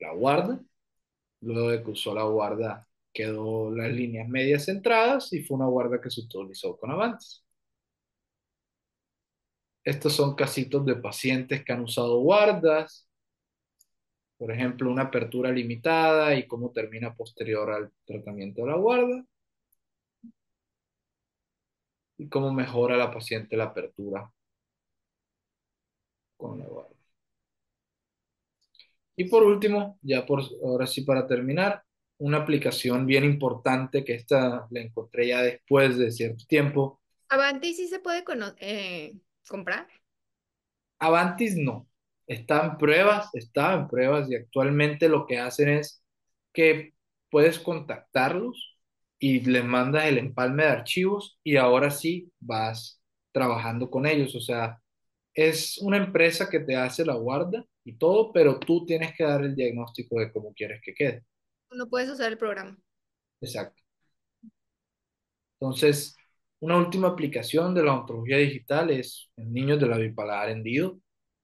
la guarda. Luego de que usó la guarda, quedó las líneas medias centradas y fue una guarda que se utilizó con Avantis. Estos son casitos de pacientes que han usado guardas, por ejemplo, una apertura limitada y cómo termina posterior al tratamiento de la guarda y cómo mejora la paciente la apertura con la guarda. Y por último, ya por ahora sí para terminar, una aplicación bien importante que esta la encontré ya después de cierto tiempo. Avanti sí se puede eh, comprar. Avantis no. Está en pruebas, está en pruebas y actualmente lo que hacen es que puedes contactarlos y les mandas el empalme de archivos y ahora sí vas trabajando con ellos. O sea, es una empresa que te hace la guarda y todo, pero tú tienes que dar el diagnóstico de cómo quieres que quede. No puedes usar el programa. Exacto. Entonces, una última aplicación de la ontología digital es en niños de la bipolar hendido.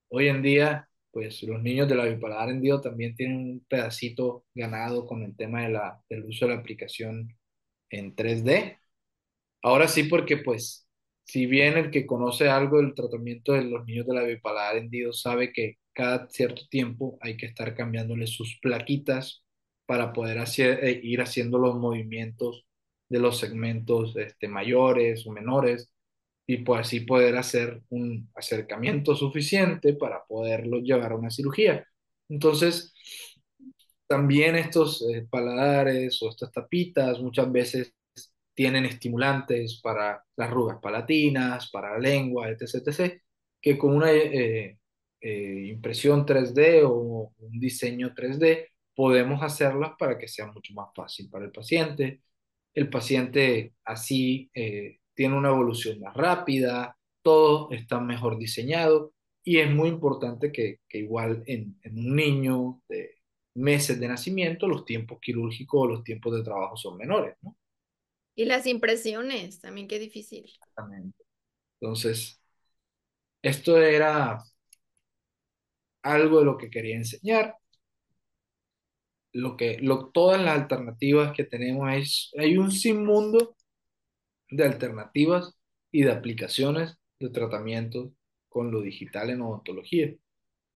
Hoy en día, pues los niños de la bipolar hendido también tienen un pedacito ganado con el tema de la, del uso de la aplicación en 3D. Ahora sí, porque pues si bien el que conoce algo del tratamiento de los niños de la bipolar hendido sabe que cada cierto tiempo hay que estar cambiándole sus plaquitas para poder hacer, eh, ir haciendo los movimientos de los segmentos este, mayores o menores y pues así poder hacer un acercamiento suficiente para poderlo llevar a una cirugía. Entonces, también estos eh, paladares o estas tapitas muchas veces tienen estimulantes para las rugas palatinas, para la lengua, etc., etc., que con una eh, impresión 3D o un diseño 3D podemos hacerlas para que sea mucho más fácil para el paciente. El paciente así eh, tiene una evolución más rápida, todo está mejor diseñado y es muy importante que, que igual en, en, un niño de meses de nacimiento los tiempos quirúrgicos o los tiempos de trabajo son menores, ¿no? Y las impresiones, también qué difícil. Exactamente. Entonces, esto era algo de lo que quería enseñar lo que, lo, todas las alternativas que tenemos es, hay un sinmundo de alternativas y de aplicaciones de tratamiento con lo digital en odontología.